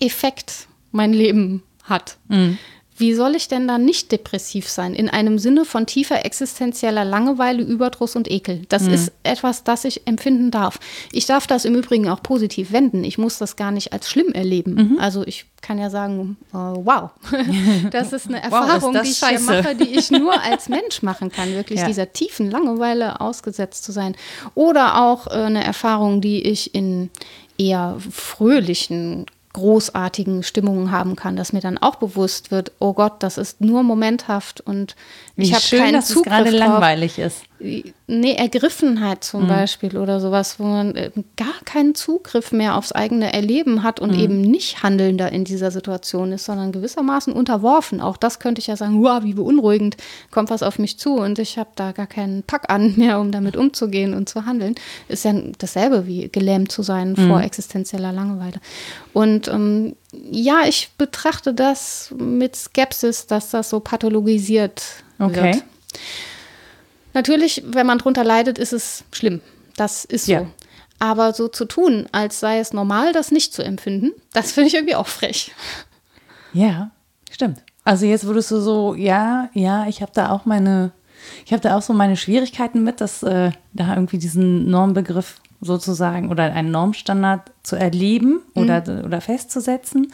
Effekt mein Leben hat. Mhm. Wie soll ich denn dann nicht depressiv sein? In einem Sinne von tiefer existenzieller Langeweile, Überdruss und Ekel. Das Mhm. ist etwas, das ich empfinden darf. Ich darf das im Übrigen auch positiv wenden. Ich muss das gar nicht als schlimm erleben. Mhm. Also ich kann ja sagen, äh, wow, [LAUGHS] das ist eine Wow, ist Erfahrung, die ich hier scheiße. mache, die ich nur [LAUGHS] als Mensch machen kann, wirklich Ja. dieser tiefen Langeweile ausgesetzt zu sein. Oder auch äh, eine Erfahrung, die ich in eher fröhlichen, großartigen Stimmungen haben kann, dass mir dann auch bewusst wird, oh Gott, das ist nur momenthaft und Wie ich habe keinen dass es Zugriff gerade drauf. langweilig ist. Nee, Ergriffenheit zum Mhm. Beispiel oder sowas, wo man äh, gar keinen Zugriff mehr aufs eigene Erleben hat Mhm. und eben nicht Handelnder in dieser Situation ist, sondern gewissermaßen unterworfen. Auch das könnte ich ja sagen, wow, wie beunruhigend, kommt was auf mich zu und ich habe da gar keinen Pack an [LAUGHS] mehr, um damit umzugehen und zu handeln. Ist ja dasselbe wie gelähmt zu sein Mhm. vor existenzieller Langeweile. Und ähm, ja, ich betrachte das mit Skepsis, dass das so pathologisiert Okay. wird. Natürlich, wenn man drunter leidet, ist es schlimm. Das ist so. Ja. Aber so zu tun, als sei es normal, das nicht zu empfinden, das finde ich irgendwie auch frech. Ja, stimmt. Also jetzt wurdest du so, ja, ja, ich habe da auch meine, ich habe da auch so meine Schwierigkeiten mit, dass äh, da irgendwie diesen Normbegriff sozusagen oder einen Normstandard zu erleben oder, oder festzusetzen.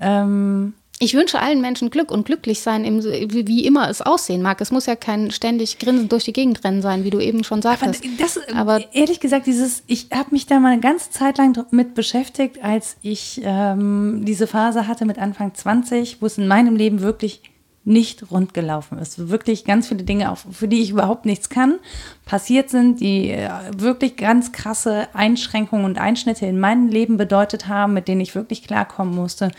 Ähm, Ich wünsche allen Menschen Glück und glücklich sein, wie immer es aussehen mag. Es muss ja kein ständig grinsend durch die Gegend rennen sein, wie du eben schon aber sagtest. das, Aber- ehrlich gesagt, dieses, ich habe mich da mal eine ganze Zeit lang mit beschäftigt, als ich ähm, diese Phase hatte mit Anfang 20, wo es in meinem Leben wirklich nicht rund gelaufen ist. Wirklich ganz viele Dinge, für die ich überhaupt nichts kann, passiert sind, die äh, wirklich ganz krasse Einschränkungen und Einschnitte in meinem Leben bedeutet haben, mit denen ich wirklich klarkommen musste,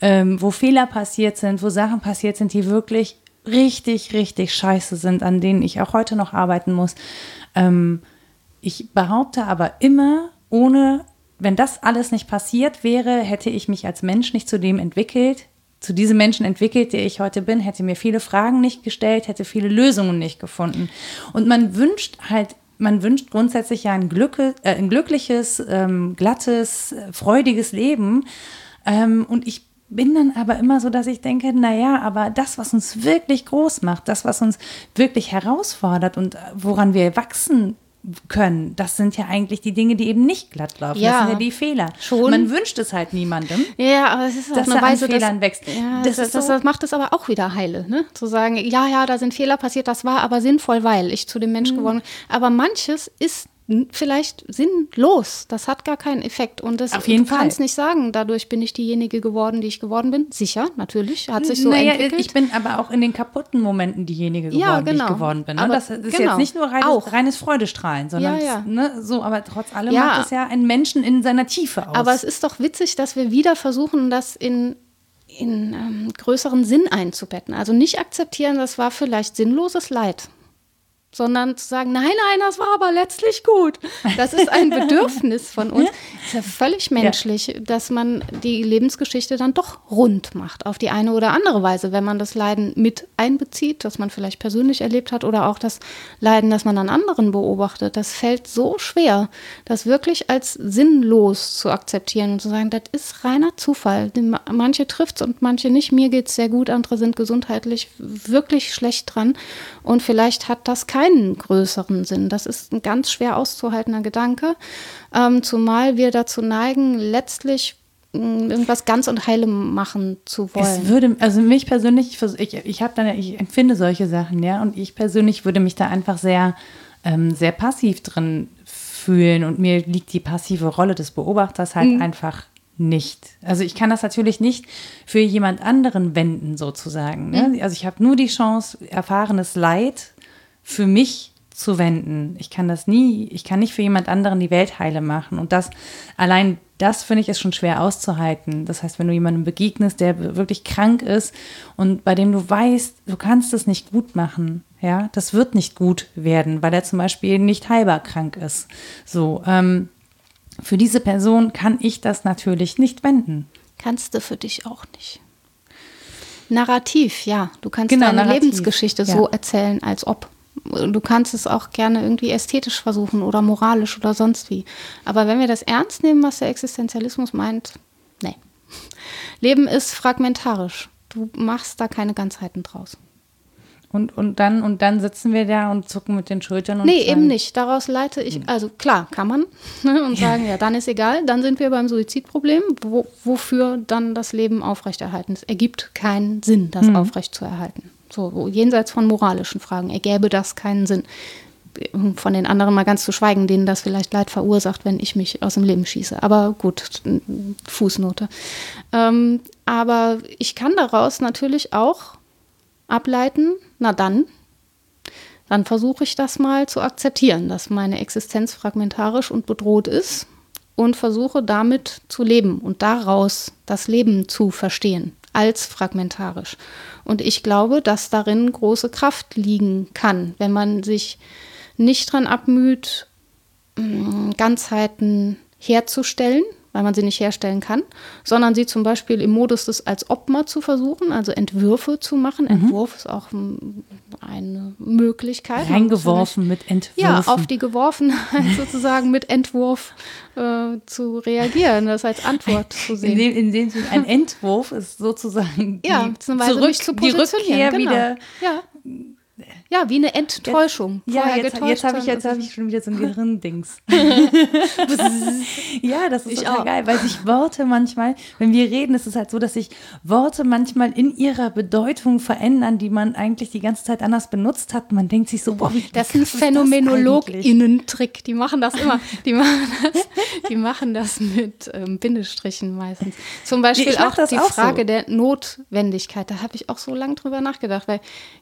ähm, wo Fehler passiert sind, wo Sachen passiert sind, die wirklich richtig, richtig scheiße sind, an denen ich auch heute noch arbeiten muss. Ähm, ich behaupte aber immer, ohne, wenn das alles nicht passiert wäre, hätte ich mich als Mensch nicht zu dem entwickelt, zu diesem Menschen entwickelt, der ich heute bin, hätte mir viele Fragen nicht gestellt, hätte viele Lösungen nicht gefunden. Und man wünscht halt, man wünscht grundsätzlich ja ein, Glück, äh, ein glückliches, ähm, glattes, freudiges Leben. Ähm, und ich bin dann aber immer so, dass ich denke, naja, aber das, was uns wirklich groß macht, das, was uns wirklich herausfordert und woran wir wachsen können. Das sind ja eigentlich die Dinge, die eben nicht glatt laufen. Ja, das sind ja die Fehler. Schon. Man wünscht es halt niemandem. Ja, aber es ist dass eine Weise, Fehlern wächst. Ja, das, das, das, das, macht es aber auch wieder heile, ne? Zu sagen, ja, ja, da sind Fehler passiert, das war aber sinnvoll, weil ich zu dem Mensch mhm. geworden bin. Aber manches ist vielleicht sinnlos. Das hat gar keinen Effekt. Und das, Auf jeden du kannst nicht sagen, dadurch bin ich diejenige geworden, die ich geworden bin. Sicher, natürlich, hat sich so naja, entwickelt. Ich bin aber auch in den kaputten Momenten diejenige geworden, ja, genau. die ich genau. geworden bin. Ne? Aber das ist genau. jetzt nicht nur reines, reines Freudestrahlen, sondern ja, ja. Ne, so, aber trotz allem ja. macht es ja einen Menschen in seiner Tiefe aus. Aber es ist doch witzig, dass wir wieder versuchen, das in in ähm, größeren Sinn einzubetten. Also nicht akzeptieren, das war vielleicht sinnloses Leid sondern zu sagen, nein, nein, das war aber letztlich gut. Das ist ein [LAUGHS] Bedürfnis von uns. ist ja völlig menschlich, ja. dass man die Lebensgeschichte dann doch rund macht, auf die eine oder andere Weise, wenn man das Leiden mit einbezieht, das man vielleicht persönlich erlebt hat oder auch das Leiden, das man an anderen beobachtet. Das fällt so schwer, das wirklich als sinnlos zu akzeptieren und zu sagen, das ist reiner Zufall. Manche trifft es und manche nicht. Mir geht es sehr gut, andere sind gesundheitlich wirklich schlecht dran und vielleicht hat das kein keinen größeren Sinn. Das ist ein ganz schwer auszuhaltender Gedanke, ähm, zumal wir dazu neigen, letztlich mm, irgendwas ganz und heile machen zu wollen. Es würde, also mich persönlich, ich, ich habe dann, ich empfinde solche Sachen, ja, und ich persönlich würde mich da einfach sehr, ähm, sehr passiv drin fühlen und mir liegt die passive Rolle des Beobachters halt mhm. einfach nicht. Also ich kann das natürlich nicht für jemand anderen wenden sozusagen. Ne? Mhm. Also ich habe nur die Chance, erfahrenes Leid für mich zu wenden. Ich kann das nie, ich kann nicht für jemand anderen die Welt heile machen. Und das, allein das finde ich ist schon schwer auszuhalten. Das heißt, wenn du jemandem begegnest, der wirklich krank ist und bei dem du weißt, du kannst es nicht gut machen, ja, das wird nicht gut werden, weil er zum Beispiel nicht heilbar krank ist. So, ähm, für diese Person kann ich das natürlich nicht wenden. Kannst du für dich auch nicht. Narrativ, ja. Du kannst genau, deine Narrativ. Lebensgeschichte ja. so erzählen, als ob du kannst es auch gerne irgendwie ästhetisch versuchen oder moralisch oder sonst wie. Aber wenn wir das ernst nehmen, was der Existenzialismus meint, nee. Leben ist fragmentarisch. Du machst da keine Ganzheiten draus. Und, und, dann, und dann sitzen wir da und zucken mit den Schultern. Und nee, sagen, eben nicht. Daraus leite ich, also klar, kann man [LAUGHS] ne, und sagen, ja, dann ist egal, dann sind wir beim Suizidproblem, wo, wofür dann das Leben aufrechterhalten. Es ergibt keinen Sinn, das mhm. aufrechtzuerhalten. So jenseits von moralischen Fragen ergäbe das keinen Sinn. Von den anderen mal ganz zu schweigen, denen das vielleicht Leid verursacht, wenn ich mich aus dem Leben schieße. Aber gut, Fußnote. Ähm, aber ich kann daraus natürlich auch ableiten, na dann, dann versuche ich das mal zu akzeptieren, dass meine Existenz fragmentarisch und bedroht ist und versuche damit zu leben und daraus das Leben zu verstehen als fragmentarisch. Und ich glaube, dass darin große Kraft liegen kann, wenn man sich nicht daran abmüht, mm, Ganzheiten herzustellen, weil man sie nicht herstellen kann, sondern sie zum Beispiel im Modus des als ob mal zu versuchen, also Entwürfe zu machen. Mhm. Entwurf ist auch eine Möglichkeit. Reingeworfen mit Entwürfen. Ja, auf die Geworfenheit [LAUGHS] sozusagen mit Entwurf äh, zu reagieren, das als Antwort zu sehen. In dem, in dem Sinne, ein Entwurf ist sozusagen ja, zum Beispiel zurück, zu die Rückkehr genau. wieder ja. Ja, wie eine Enttäuschung. Jetzt, ja, jetzt, jetzt habe ich, jetzt hab ich schon wieder so ein [LAUGHS] Gehirndings. [LAUGHS] ja, das ist ich total auch. geil, weil sich Worte manchmal, wenn wir reden, ist es halt so, dass sich Worte manchmal in ihrer Bedeutung verändern, die man eigentlich die ganze Zeit anders benutzt hat. Man denkt sich so, boah, wie Das ist ein PhänomenologInnen-Trick. Die machen das immer. [LAUGHS] Die machen das, die machen das mit ähm, Bindestrichen meistens. Zum Beispiel auch die auch Frage so. der Notwendigkeit. Da habe ich auch so lange drüber nachgedacht, weil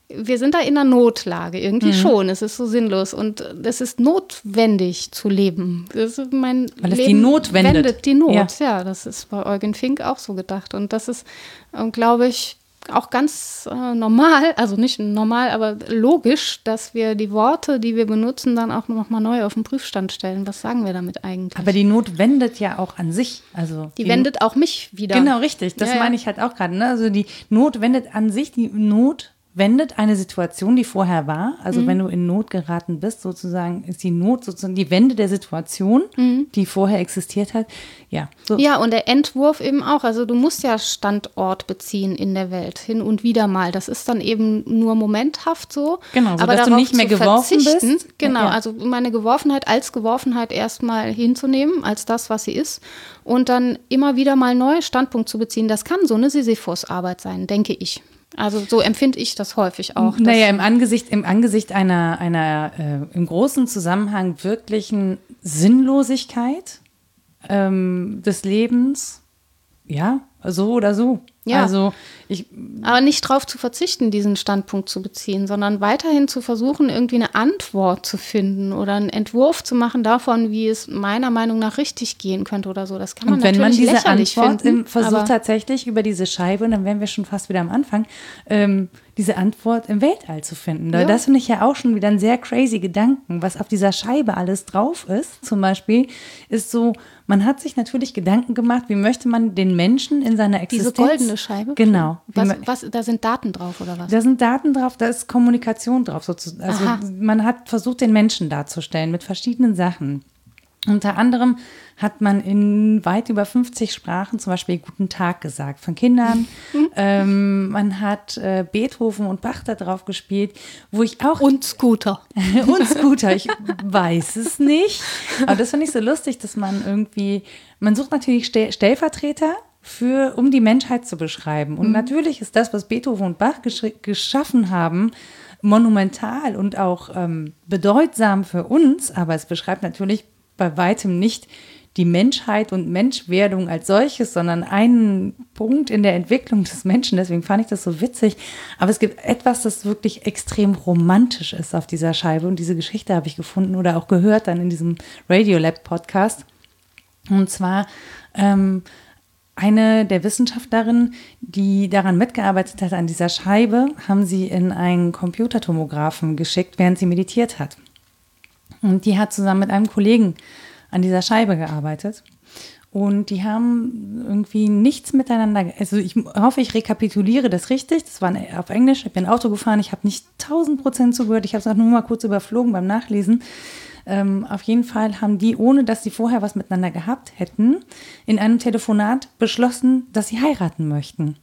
wir sind da in einer Notlage, irgendwie mhm. schon. Es ist so sinnlos und es ist notwendig zu leben. Das ist mein Weil es Leben die Not wendet. wendet die Not, ja. ja. Das ist bei Eugen Fink auch so gedacht. Und das ist, ähm, glaube ich, auch ganz äh, normal, also nicht normal, aber logisch, dass wir die Worte, die wir benutzen, dann auch nochmal neu auf den Prüfstand stellen. Was sagen wir damit eigentlich? Aber die Not wendet ja auch an sich. Also die, die wendet auch mich wieder. Genau, richtig. Das ja, meine ich halt auch gerade. Ne? Also die Not wendet an sich, die Not wendet eine Situation, die vorher war, also mhm. wenn du in Not geraten bist, sozusagen, ist die Not sozusagen die Wende der Situation, mhm. die vorher existiert hat. Ja. So. Ja, und der Entwurf eben auch. Also du musst ja Standort beziehen in der Welt, hin und wieder mal. Das ist dann eben nur momenthaft so. Genau, so aber dass du nicht mehr geworfen bist. Genau, ja. also meine Geworfenheit als Geworfenheit erstmal hinzunehmen, als das, was sie ist. Und dann immer wieder mal neue Standpunkt zu beziehen. Das kann so eine Sisyphus-Arbeit sein, denke ich. Also so empfinde ich das häufig auch. Naja, im Angesicht, im Angesicht einer, einer äh, im großen Zusammenhang wirklichen Sinnlosigkeit ähm, des Lebens, ja, so oder so. Ja. Also ich. Aber nicht darauf zu verzichten, diesen Standpunkt zu beziehen, sondern weiterhin zu versuchen, irgendwie eine Antwort zu finden oder einen Entwurf zu machen davon, wie es meiner Meinung nach richtig gehen könnte oder so. Das kann man und wenn man diese Antwort finden, versucht tatsächlich über diese Scheibe, und dann wären wir schon fast wieder am Anfang, ähm, diese Antwort im Weltall zu finden. Ja. Das finde ich ja auch schon wieder ein sehr crazy Gedanken, was auf dieser Scheibe alles drauf ist. Zum Beispiel ist so, man hat sich natürlich Gedanken gemacht, wie möchte man den Menschen in seiner Existenz. Diese goldene Scheibe? Genau. Was, was, da sind Daten drauf oder was? Da sind Daten drauf, da ist Kommunikation drauf. Sozusagen. Also Aha. man hat versucht, den Menschen darzustellen mit verschiedenen Sachen. Unter anderem hat man in weit über 50 Sprachen zum Beispiel Guten Tag gesagt von Kindern. ähm, man hat äh, Beethoven und Bach da drauf gespielt, wo ich auch. Und Scooter. [LAUGHS] und Scooter, ich weiß es nicht. Aber das finde ich so lustig, dass man irgendwie, man sucht natürlich Stellvertreter für, um die Menschheit zu beschreiben. Und mhm. natürlich ist das, was Beethoven und Bach geschaffen haben, monumental und auch ähm, bedeutsam für uns, aber es beschreibt natürlich bei weitem nicht die Menschheit und Menschwerdung als solches, sondern einen Punkt in der Entwicklung des Menschen. Deswegen fand ich das so witzig. Aber es gibt etwas, das wirklich extrem romantisch ist auf dieser Scheibe. Und diese Geschichte habe ich gefunden oder auch gehört dann in diesem Radiolab Podcast. Und zwar ähm, eine der Wissenschaftlerinnen, die daran mitgearbeitet hat an dieser Scheibe, haben sie in einen Computertomographen geschickt, während sie meditiert hat. Und die hat zusammen mit einem Kollegen an dieser Scheibe gearbeitet. Und die haben irgendwie nichts miteinander. Also ich hoffe, ich rekapituliere das richtig. Das war auf Englisch. Ich bin Auto gefahren. Ich habe nicht 1000 Prozent zugehört. Ich habe es auch nur mal kurz überflogen beim Nachlesen. Ähm, auf jeden Fall haben die, ohne dass sie vorher was miteinander gehabt hätten, in einem Telefonat beschlossen, dass sie heiraten möchten.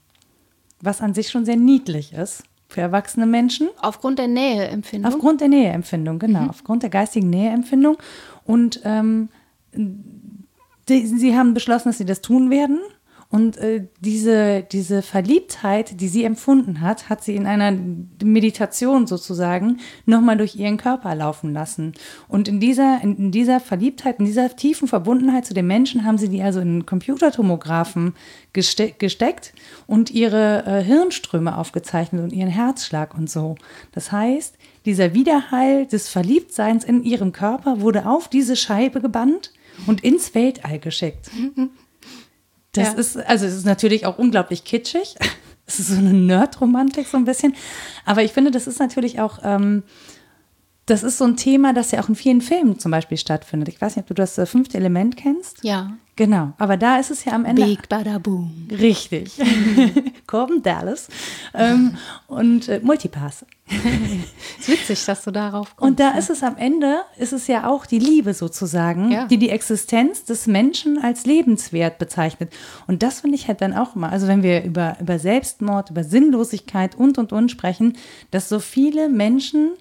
Was an sich schon sehr niedlich ist für erwachsene Menschen. Aufgrund der Näheempfindung? Aufgrund der Näheempfindung, genau. Mhm. Aufgrund der geistigen Näheempfindung. Und ähm, die, sie haben beschlossen, dass sie das tun werden. Und äh, diese, diese Verliebtheit, die sie empfunden hat, hat sie in einer Meditation sozusagen nochmal durch ihren Körper laufen lassen. Und in dieser, in, dieser Verliebtheit, in dieser tiefen Verbundenheit zu den Menschen haben sie die also in Computertomographen geste gesteckt und ihre äh, Hirnströme aufgezeichnet und ihren Herzschlag und so. Das heißt, dieser Widerhall des Verliebtseins in ihrem Körper wurde auf diese Scheibe gebannt und ins Weltall geschickt. [LAUGHS] Das ja. ist, also es ist natürlich auch unglaublich kitschig. [LAUGHS] Es ist so eine Nerd-Romantik so ein bisschen. Aber ich finde, das ist natürlich auch, ähm, das ist so ein Thema, das ja auch in vielen Filmen zum Beispiel stattfindet. Ich weiß nicht, ob du das äh, fünfte Element kennst. Ja. Genau, aber da ist es ja am Ende. Big Bada Boom. Richtig. [LAUGHS] Corbin Dallas ähm, und äh, Multipass. [LAUGHS] ist witzig, dass du darauf kommst. Und da ist es am Ende, ist es ja auch die Liebe sozusagen, ja. die die Existenz des Menschen als lebenswert bezeichnet. Und das finde ich halt dann auch mal, also wenn wir über, über Selbstmord, über Sinnlosigkeit und und und sprechen, dass so viele Menschen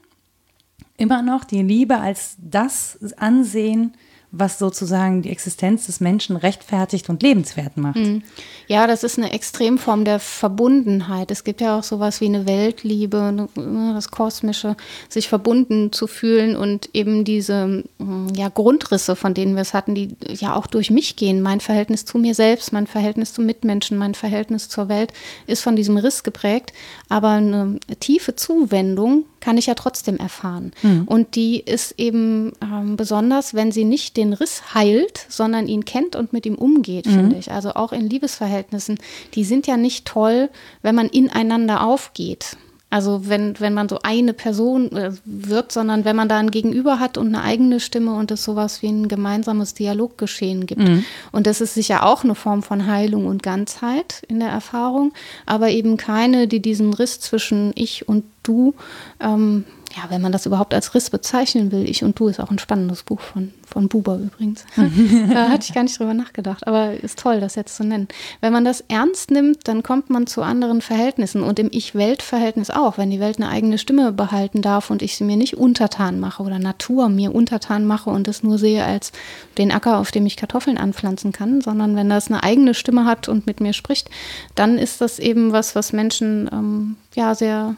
immer noch die Liebe als das ansehen, was sozusagen die Existenz des Menschen rechtfertigt und lebenswert macht. Mhm. Ja, das ist eine Extremform der Verbundenheit. Es gibt ja auch sowas wie eine Weltliebe, ne, das Kosmische, sich verbunden zu fühlen und eben diese mm, ja, Grundrisse, von denen wir es hatten, die ja auch durch mich gehen. Mein Verhältnis zu mir selbst, mein Verhältnis zu Mitmenschen, mein Verhältnis zur Welt ist von diesem Riss geprägt. Aber eine tiefe Zuwendung kann ich ja trotzdem erfahren. Mhm. Und die ist eben ähm, besonders, wenn sie nicht den Riss heilt, sondern ihn kennt und mit ihm umgeht, mhm. finde ich. Also auch in Liebesverhältnissen, die sind ja nicht toll, wenn man ineinander aufgeht. Also wenn, wenn man so eine Person äh, wird, sondern wenn man da ein Gegenüber hat und eine eigene Stimme und es sowas wie ein gemeinsames Dialoggeschehen gibt. Mhm. Und das ist sicher auch eine Form von Heilung und Ganzheit in der Erfahrung, aber eben keine, die diesen Riss zwischen ich und du ähm, ja, wenn man das überhaupt als Riss bezeichnen will, Ich und Du ist auch ein spannendes Buch von, von Buber übrigens. [LAUGHS] da hatte ich gar nicht drüber nachgedacht, aber ist toll, das jetzt zu nennen. Wenn man das ernst nimmt, dann kommt man zu anderen Verhältnissen und im Ich-Welt-Verhältnis auch. Wenn die Welt eine eigene Stimme behalten darf und ich sie mir nicht untertan mache oder Natur mir untertan mache und es nur sehe als den Acker, auf dem ich Kartoffeln anpflanzen kann, sondern wenn das eine eigene Stimme hat und mit mir spricht, dann ist das eben was, was Menschen ähm, ja sehr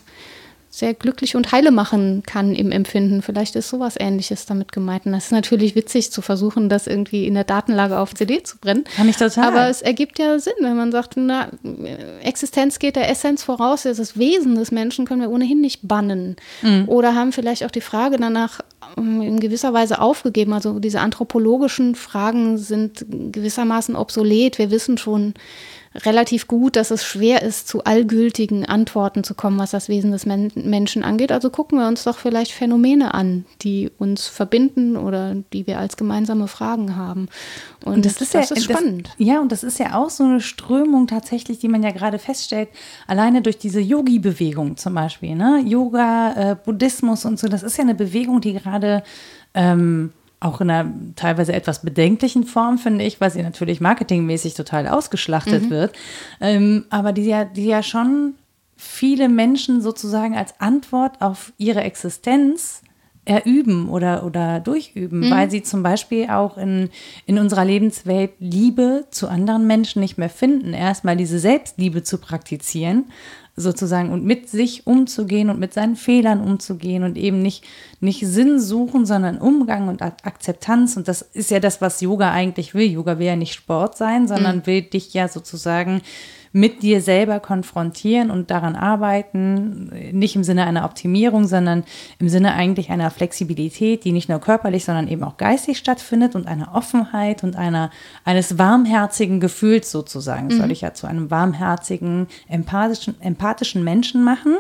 sehr glücklich und heile machen kann im Empfinden. Vielleicht ist sowas ähnliches damit gemeint. Und das ist natürlich witzig zu versuchen, das irgendwie in der Datenlage auf CD zu brennen. Kann ich total. Aber es ergibt ja Sinn, wenn man sagt, na, Existenz geht der Essenz voraus, das Wesen des Menschen können wir ohnehin nicht bannen. Mhm. Oder haben vielleicht auch die Frage danach ähm, in gewisser Weise aufgegeben. Also diese anthropologischen Fragen sind gewissermaßen obsolet. Wir wissen schon, relativ gut, dass es schwer ist, zu allgültigen Antworten zu kommen, was das Wesen des Men Menschen angeht. Also gucken wir uns doch vielleicht Phänomene an, die uns verbinden oder die wir als gemeinsame Fragen haben. Und, und das ist, das ja, ist spannend. Das, ja, und das ist ja auch so eine Strömung tatsächlich, die man ja gerade feststellt, alleine durch diese Yogi-Bewegung zum Beispiel, ne? Yoga, äh, Buddhismus und so, das ist ja eine Bewegung, die gerade ähm, auch in einer teilweise etwas bedenklichen Form, finde ich, weil sie natürlich marketingmäßig total ausgeschlachtet mhm. wird. Ähm, aber die ja, die ja schon viele Menschen sozusagen als Antwort auf ihre Existenz erüben oder, oder durchüben, mhm. weil sie zum Beispiel auch in, in unserer Lebenswelt Liebe zu anderen Menschen nicht mehr finden. Erstmal diese Selbstliebe zu praktizieren sozusagen und mit sich umzugehen und mit seinen Fehlern umzugehen und eben nicht, nicht Sinn suchen, sondern Umgang und Akzeptanz. Und das ist ja das, was Yoga eigentlich will. Yoga will ja nicht Sport sein, sondern mhm. will dich ja sozusagen mit dir selber konfrontieren und daran arbeiten, nicht im Sinne einer Optimierung, sondern im Sinne eigentlich einer Flexibilität, die nicht nur körperlich, sondern eben auch geistig stattfindet und einer Offenheit und einer, eines warmherzigen Gefühls sozusagen. Das mhm. soll ich ja zu einem warmherzigen, empathischen, empathischen Menschen machen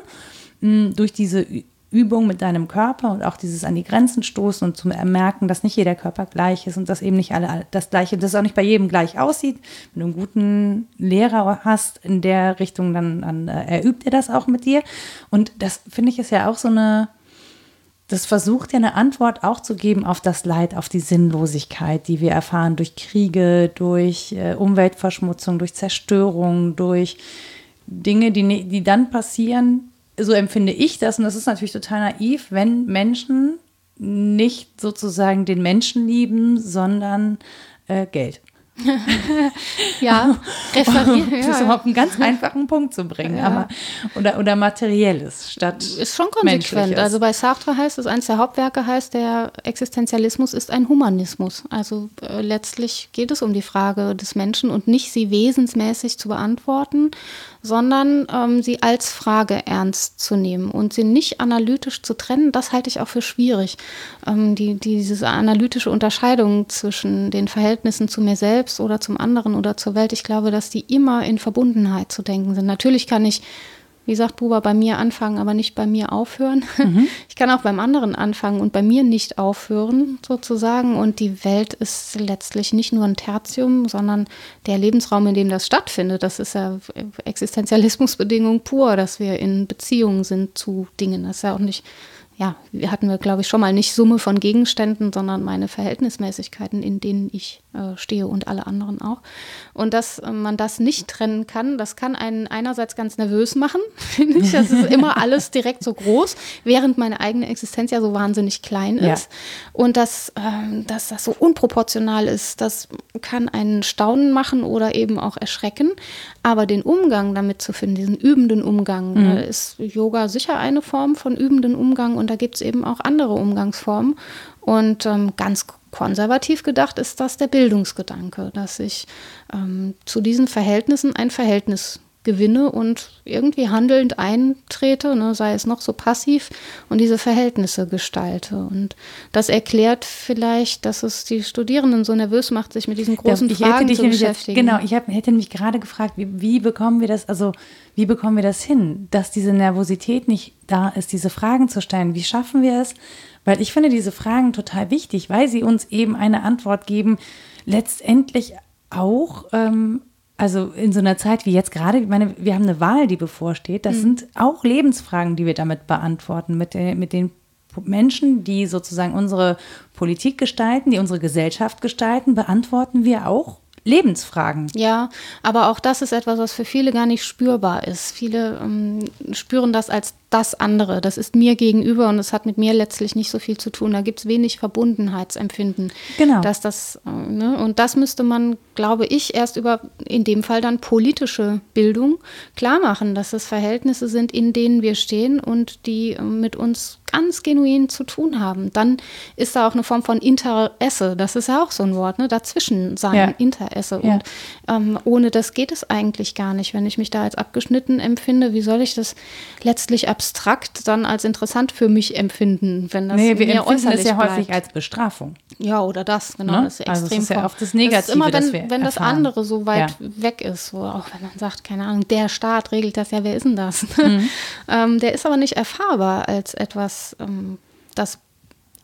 durch diese Übung mit deinem Körper und auch dieses an die Grenzen stoßen und zu merken, dass nicht jeder Körper gleich ist und dass eben nicht alle das Gleiche, dass es auch nicht bei jedem gleich aussieht. Wenn du einen guten Lehrer hast in der Richtung, dann, dann äh, erübt er das auch mit dir. Und das finde ich ist ja auch so eine, das versucht ja eine Antwort auch zu geben auf das Leid, auf die Sinnlosigkeit, die wir erfahren durch Kriege, durch äh, Umweltverschmutzung, durch Zerstörung, durch Dinge, die, die dann passieren, so empfinde ich das, und das ist natürlich total naiv, wenn Menschen nicht sozusagen den Menschen lieben, sondern äh, Geld. [LAUGHS] ja, referieren. [LAUGHS] Um das ja, überhaupt einen ganz einfachen Punkt zu bringen. Ja. Aber, oder, oder Materielles statt. Ist schon konsequent. Also bei Sartre heißt es, eines der Hauptwerke heißt, der Existenzialismus ist ein Humanismus. Also äh, letztlich geht es um die Frage des Menschen und nicht sie wesensmäßig zu beantworten, sondern ähm, sie als Frage ernst zu nehmen und sie nicht analytisch zu trennen, das halte ich auch für schwierig. Ähm, die, diese analytische Unterscheidung zwischen den Verhältnissen zu mir selbst oder zum anderen oder zur Welt, ich glaube, dass die immer in Verbundenheit zu denken sind. Natürlich kann ich wie sagt Buber, bei mir anfangen, aber nicht bei mir aufhören. Mhm. [LAUGHS] Ich kann auch beim anderen anfangen und bei mir nicht aufhören, sozusagen. Und die Welt ist letztlich nicht nur ein Tertium, sondern der Lebensraum, in dem das stattfindet. Das ist ja Existenzialismusbedingung pur, dass wir in Beziehungen sind zu Dingen. Das ist ja auch nicht ja, hatten wir, glaube ich, schon mal nicht Summe von Gegenständen, sondern meine Verhältnismäßigkeiten, in denen ich äh, stehe und alle anderen auch. Und dass äh, man das nicht trennen kann, das kann einen einerseits ganz nervös machen, [LAUGHS] finde ich. Das ist immer alles direkt so groß, während meine eigene Existenz ja so wahnsinnig klein ist. Ja. Und dass, äh, dass das so unproportional ist, das kann einen staunen machen oder eben auch erschrecken. Aber den Umgang damit zu finden, diesen übenden Umgang, mhm. Äh, ist Yoga sicher eine Form von übenden Umgang und da gibt es eben auch andere Umgangsformen. Und ähm, ganz konservativ gedacht ist das der Bildungsgedanke, dass ich ähm, zu diesen Verhältnissen ein Verhältnis gewinne und irgendwie handelnd eintrete, ne, sei es noch so passiv und diese Verhältnisse gestalte. Und das erklärt vielleicht, dass es die Studierenden so nervös macht, sich mit diesen großen ich Fragen zu beschäftigen. Jetzt, genau, ich hab, hätte mich gerade gefragt, wie, wie bekommen wir das, also wie bekommen wir das hin, dass diese Nervosität nicht da ist, diese Fragen zu stellen? Wie schaffen wir es? Weil ich finde diese Fragen total wichtig, weil sie uns eben eine Antwort geben, letztendlich auch ähm, also in so einer Zeit wie jetzt gerade, ich meine, wir haben eine Wahl, die bevorsteht. Das mhm. sind auch Lebensfragen, die wir damit beantworten, mit, der, mit den Menschen, die sozusagen unsere Politik gestalten, die unsere Gesellschaft gestalten, beantworten wir auch Lebensfragen. Ja, aber auch das ist etwas, was für viele gar nicht spürbar ist. Viele ähm, spüren das als das andere. Das ist mir gegenüber und es hat mit mir letztlich nicht so viel zu tun. Da gibt es wenig Verbundenheitsempfinden. Genau. Dass das, äh, ne? Und das müsste man, glaube ich, erst über in dem Fall dann politische Bildung klar machen, dass es Verhältnisse sind, in denen wir stehen und die äh, mit uns ganz genuin zu tun haben. Dann ist da auch eine Form von Interesse. Das ist ja auch so ein Wort, ne? Dazwischen sein, ja. Interesse. Ja. Und ähm, ohne das geht es eigentlich gar nicht. Wenn ich mich da als abgeschnitten empfinde, wie soll ich das letztlich abstrakt dann als interessant für mich empfinden, wenn das nee, wir mir empfinden es ja bleibt. häufig als Bestrafung. Ja, oder das, genau. Ne? Das ist also extrem also ist ja oft das Negative, das ist immer, wenn, wir wenn das andere so weit ja. weg ist, so auch wenn man sagt, keine Ahnung, der Staat regelt das, ja, wer ist denn das? Mhm. [LAUGHS] ähm, der ist aber nicht erfahrbar als etwas, ähm, das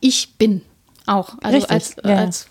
ich bin auch, also Richtig, als, ja. als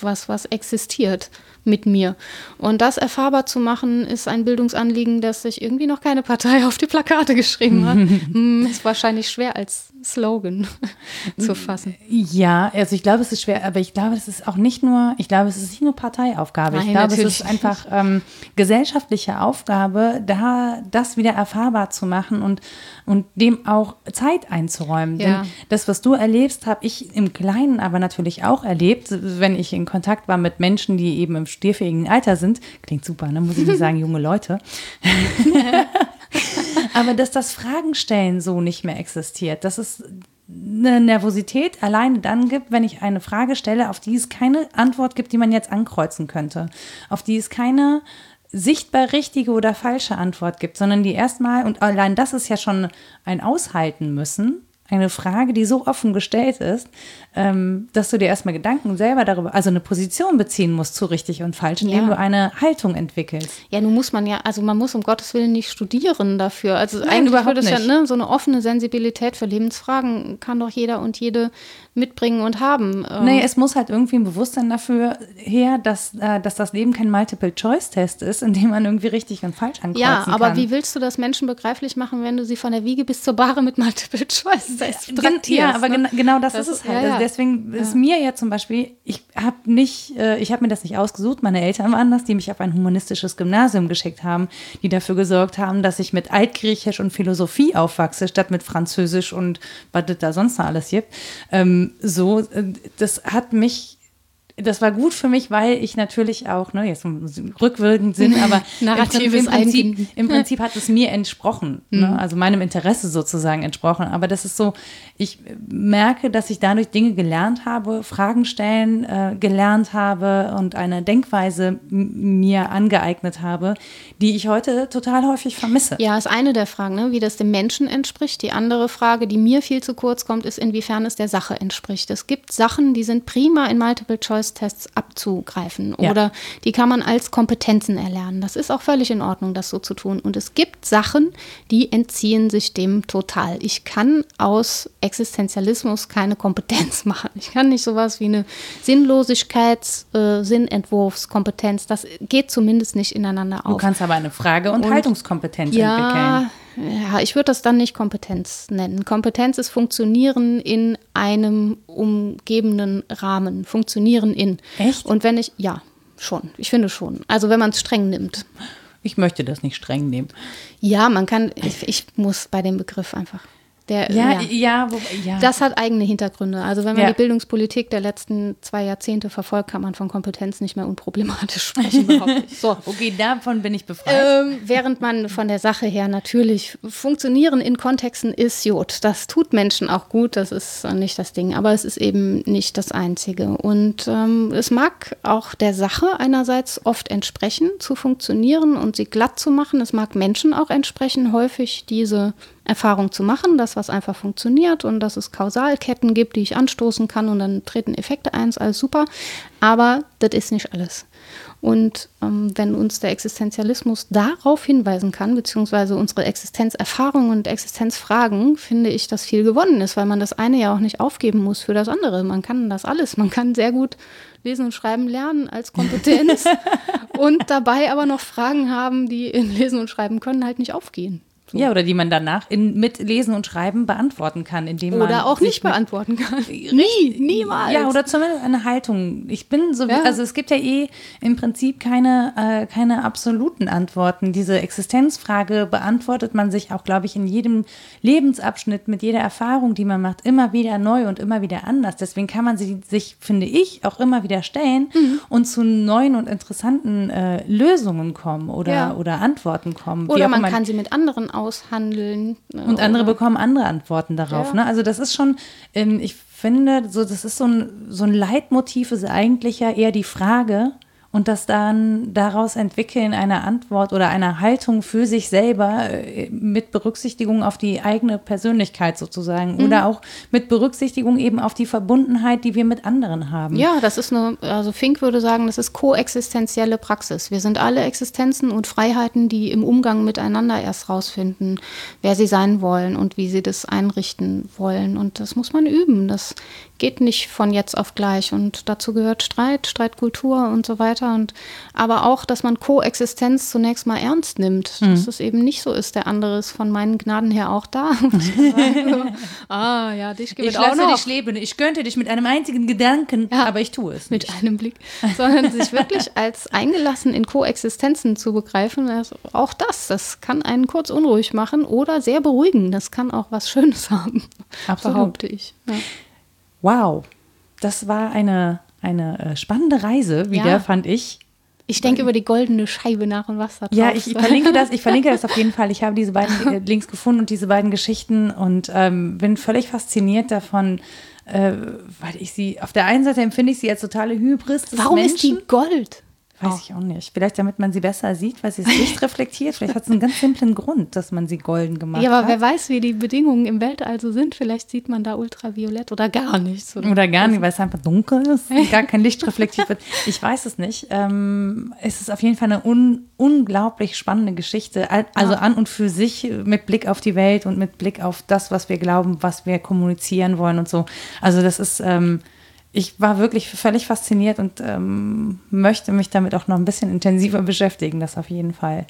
was, was existiert mit mir. Und das erfahrbar zu machen, ist ein Bildungsanliegen, das sich irgendwie noch keine Partei [LAUGHS] auf die Plakate geschrieben hat. [LAUGHS] Ist wahrscheinlich schwer als Slogan [LAUGHS] zu fassen. Ja, also ich glaube, es ist schwer, aber ich glaube, es ist auch nicht nur, ich glaube, es ist nicht nur Parteiaufgabe. Nein, ich glaube, es ist einfach ähm, gesellschaftliche Aufgabe, da das wieder erfahrbar zu machen und, und dem auch Zeit einzuräumen. Ja. Denn das, was du erlebst, habe ich im Kleinen aber natürlich auch erlebt, wenn ich in Kontakt war mit Menschen, die eben im studierfähigen Alter sind. Klingt super, ne? muss ich nicht sagen, [LAUGHS] junge Leute. [LAUGHS] Aber dass das Fragenstellen so nicht mehr existiert, dass es eine Nervosität alleine dann gibt, wenn ich eine Frage stelle, auf die es keine Antwort gibt, die man jetzt ankreuzen könnte, auf die es keine sichtbar richtige oder falsche Antwort gibt, sondern die erstmal, und allein das ist ja schon ein Aushalten müssen, eine Frage, die so offen gestellt ist, ähm, dass du dir erstmal Gedanken selber darüber, also eine Position beziehen musst zu richtig und falsch, indem ja. du eine Haltung entwickelst. Ja, nun muss man ja, also man muss um Gottes Willen nicht studieren dafür. Also Nein, eigentlich würde es ja, ne, so eine offene Sensibilität für Lebensfragen kann doch jeder und jede mitbringen und haben. Ähm. Nee, es muss halt irgendwie ein Bewusstsein dafür her, dass, äh, dass das Leben kein Multiple-Choice-Test ist, in dem man irgendwie richtig und falsch ankreuzen ja, kann. Ja, aber wie willst du das Menschen begreiflich machen, wenn du sie von der Wiege bis zur Bahre mit Multiple-Choice Ja, aber ne? genau das, das, ist es halt. Ja, ja. Also deswegen ist mir ja zum Beispiel, ich habe nicht, äh, ich habe mir das nicht ausgesucht, meine Eltern waren das, die mich auf ein humanistisches Gymnasium geschickt haben, die dafür gesorgt haben, dass ich mit Altgriechisch und Philosophie aufwachse, statt mit Französisch und was da sonst noch alles gibt. Ähm, so, äh, das hat mich das war gut für mich, weil ich natürlich auch, ne, jetzt rückwirkend sind, [LAUGHS] aber Narrativ im, Prinzip, im Prinzip hat es mir entsprochen, mhm. ne, also meinem Interesse sozusagen entsprochen. Aber das ist so, ich merke, dass ich dadurch Dinge gelernt habe, Fragen stellen äh, gelernt habe und eine Denkweise mir angeeignet habe, die ich heute total häufig vermisse. Ja, ist eine der Fragen, ne, wie das dem Menschen entspricht. Die andere Frage, die mir viel zu kurz kommt, ist, inwiefern es der Sache entspricht. Es gibt Sachen, die sind prima in Multiple Choice Tests abzugreifen ja. oder die kann man als Kompetenzen erlernen. Das ist auch völlig in Ordnung, das so zu tun. Und es gibt Sachen, die entziehen sich dem total. Ich kann aus Existenzialismus keine Kompetenz [LAUGHS] machen. Ich kann nicht sowas wie eine Sinnlosigkeits-, äh, Sinnentwurfskompetenz. Das geht zumindest nicht ineinander auf. Du kannst aber eine Frage- und, und Haltungskompetenz ja, entwickeln. Ja, ich würde das dann nicht Kompetenz nennen. Kompetenz ist Funktionieren in einem umgebenden Rahmen. Funktionieren in. Echt? Und wenn ich, ja, schon. Ich finde schon. Also wenn man es streng nimmt. Ich möchte das nicht streng nehmen. Ja, man kann, ich, ich muss bei dem Begriff einfach Der, ja, ja, ja, wo, ja, Das hat eigene Hintergründe. Also wenn man ja. die Bildungspolitik der letzten zwei Jahrzehnte verfolgt, kann man von Kompetenz nicht mehr unproblematisch sprechen. so. [LAUGHS] Okay, davon bin ich befreit. Ähm, während man von der Sache her natürlich funktionieren in Kontexten ist Jod. Das tut Menschen auch gut, das ist nicht das Ding. Aber es ist eben nicht das Einzige. Und ähm, es mag auch der Sache einerseits oft entsprechen, zu funktionieren und sie glatt zu machen. Es mag Menschen auch entsprechen, häufig diese Erfahrung zu machen, dass was einfach funktioniert und dass es Kausalketten gibt, die ich anstoßen kann und dann treten Effekte ein, ist alles super. Aber das ist nicht alles. Und ähm, wenn uns der Existenzialismus darauf hinweisen kann, beziehungsweise unsere Existenzerfahrungen und Existenzfragen, finde ich, dass viel gewonnen ist, weil man das eine ja auch nicht aufgeben muss für das andere. Man kann das alles. Man kann sehr gut lesen und schreiben lernen als Kompetenz [LAUGHS] und dabei aber noch Fragen haben, die in Lesen und Schreiben können halt nicht aufgehen. So. Ja, oder die man danach in, mit Lesen und Schreiben beantworten kann, indem man. Oder auch nicht beantworten kann. [LAUGHS] Nie, niemals. Ja, oder zumindest eine Haltung. Ich bin so, ja. also es gibt ja eh im Prinzip keine, äh, keine absoluten Antworten. Diese Existenzfrage beantwortet man sich auch, glaube ich, in jedem Lebensabschnitt, mit jeder Erfahrung, die man macht, immer wieder neu und immer wieder anders. Deswegen kann man sie sich, finde ich, auch immer wieder stellen mhm. und zu neuen und interessanten äh, Lösungen kommen oder, ja. oder Antworten kommen. Oder man kann sie mit anderen aushandeln. Und andere bekommen andere Antworten darauf. Ja. Ne? Also das ist schon, ähm, ich finde, so, das ist so ein, so ein Leitmotiv ist eigentlich ja eher die Frage, und das dann daraus entwickeln einer Antwort oder einer Haltung für sich selber äh, mit Berücksichtigung auf die eigene Persönlichkeit sozusagen mhm. oder auch mit Berücksichtigung eben auf die Verbundenheit, die wir mit anderen haben. Ja, das ist eine, also Fink würde sagen, das ist koexistenzielle Praxis. Wir sind alle Existenzen und Freiheiten, die im Umgang miteinander erst rausfinden, wer sie sein wollen und wie sie das einrichten wollen. Und das muss man üben. Das geht nicht von jetzt auf gleich. Und dazu gehört Streit, Streitkultur und so weiter. Und aber auch, dass man Koexistenz zunächst mal ernst nimmt. Mhm. Dass es eben nicht so ist, der andere ist von meinen Gnaden her auch da. [LAUGHS] [LAUGHS] ah, ja, dich gibt Ich lasse dich leben. Ich könnte dich mit einem einzigen Gedanken, ja, aber ich tue es. Nicht. Mit einem Blick. Sondern sich wirklich [LAUGHS] als eingelassen in Koexistenzen zu begreifen, also auch das, das kann einen kurz unruhig machen oder sehr beruhigen. Das kann auch was Schönes haben, Absolut. behaupte ich. Ja. Wow, das war eine, eine äh, spannende Reise wieder, ja. fand ich. Ich denke über die goldene Scheibe nach und was da drauf Ja, ich verlinke das, ich verlinke das [LAUGHS] auf jeden Fall. Ich habe diese beiden [LAUGHS] äh, Links gefunden und diese beiden Geschichten und ähm, bin völlig fasziniert davon, äh, weil ich sie, auf der einen Seite empfinde ich sie als totale Hybris des Warum Menschen. ist die Gold? Weiß oh. ich auch nicht. Vielleicht damit man sie besser sieht, weil sie das Licht [LAUGHS] reflektiert. Vielleicht hat es einen ganz simplen Grund, dass man sie golden gemacht hat. Ja, aber hat. wer weiß, wie die Bedingungen im Weltall so sind. Vielleicht sieht man da ultraviolett oder gar nichts. Oder, oder gar nicht, weil es einfach dunkel ist, gar kein Licht reflektiert wird. [LAUGHS] Ich weiß es nicht. Ähm, es ist auf jeden Fall eine un unglaublich spannende Geschichte. Also ja. an und für sich mit Blick auf die Welt und mit Blick auf das, was wir glauben, was wir kommunizieren wollen und so. Also das ist... Ähm, ich war wirklich völlig fasziniert und ähm, möchte mich damit auch noch ein bisschen intensiver beschäftigen, das auf jeden Fall.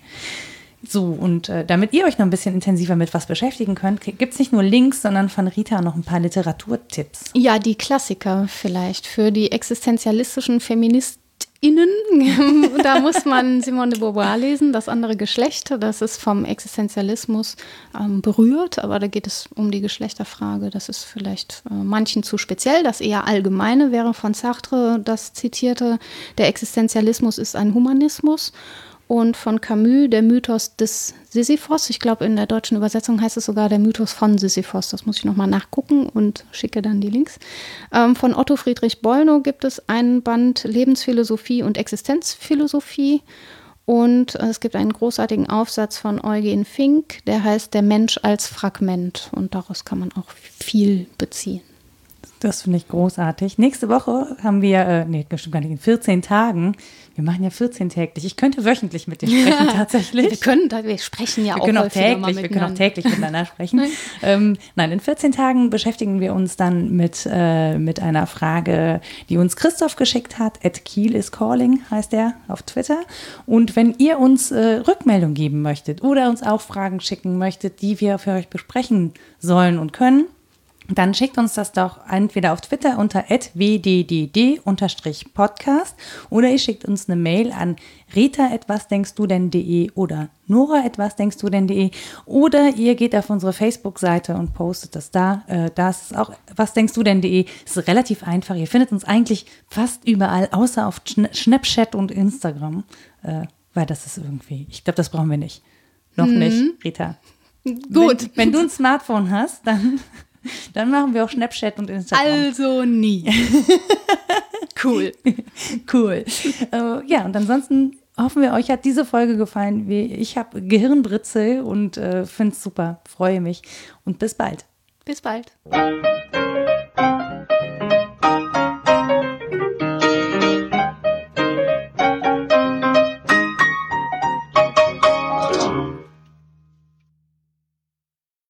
So, und äh, damit ihr euch noch ein bisschen intensiver mit was beschäftigen könnt, gibt es nicht nur Links, sondern von Rita noch ein paar Literaturtipps. Ja, die Klassiker vielleicht für die existenzialistischen Feministen Innen. [LAUGHS] da muss man Simone de Beauvoir lesen, das andere Geschlecht. Das ist vom Existenzialismus ähm, berührt, aber da geht es um die Geschlechterfrage. Das ist vielleicht äh, manchen zu speziell. Das eher allgemeine wäre von Sartre das zitierte. Der Existenzialismus ist ein Humanismus und von Camus der Mythos des Sisyphos. Ich glaube, in der deutschen Übersetzung heißt es sogar der Mythos von Sisyphos. Das muss ich nochmal nachgucken und schicke dann die Links. Ähm, von Otto Friedrich Bollnow gibt es einen Band Lebensphilosophie und Existenzphilosophie. Und es gibt einen großartigen Aufsatz von Eugen Fink, der heißt Der Mensch als Fragment. Und daraus kann man auch viel beziehen. Das finde ich großartig. Nächste Woche haben wir, äh, nee, bestimmt gar nicht, in 14 Tagen wir machen ja 14 täglich. Ich könnte wöchentlich mit dir sprechen, [LAUGHS] tatsächlich. wir können, wir sprechen ja wir auch, können auch täglich, Wir können auch täglich miteinander [LAUGHS] sprechen. ähm, nein, in 14 Tagen beschäftigen wir uns dann mit, äh, mit einer Frage, die uns Christoph geschickt hat. At Kiel is calling heißt er auf Twitter. Und wenn ihr uns äh, Rückmeldung geben möchtet oder uns auch Fragen schicken möchtet, die wir für euch besprechen sollen und können, dann schickt uns das doch entweder auf Twitter unter wddd-podcast oder ihr schickt uns eine Mail an rita etwas denkst du denn.de oder nora etwas denkst du denn.de oder ihr geht auf unsere Facebook-Seite und postet das da. Äh, das ist auch was denkst du denn.de. Ist relativ einfach. Ihr findet uns eigentlich fast überall, außer auf Snapchat und Instagram, äh, weil das ist irgendwie, ich glaube, das brauchen wir nicht. Noch mhm. nicht, Rita. Gut. Wenn, wenn, du ein Smartphone hast, dann [LAUGHS] dann machen wir auch Snapchat und Instagram. Also nie. [LAUGHS] cool. cool. Äh, ja, und ansonsten hoffen wir, euch hat diese Folge gefallen. Ich habe Gehirnbritzel und äh, finde es super. Freue mich. Und bis bald. Bis bald.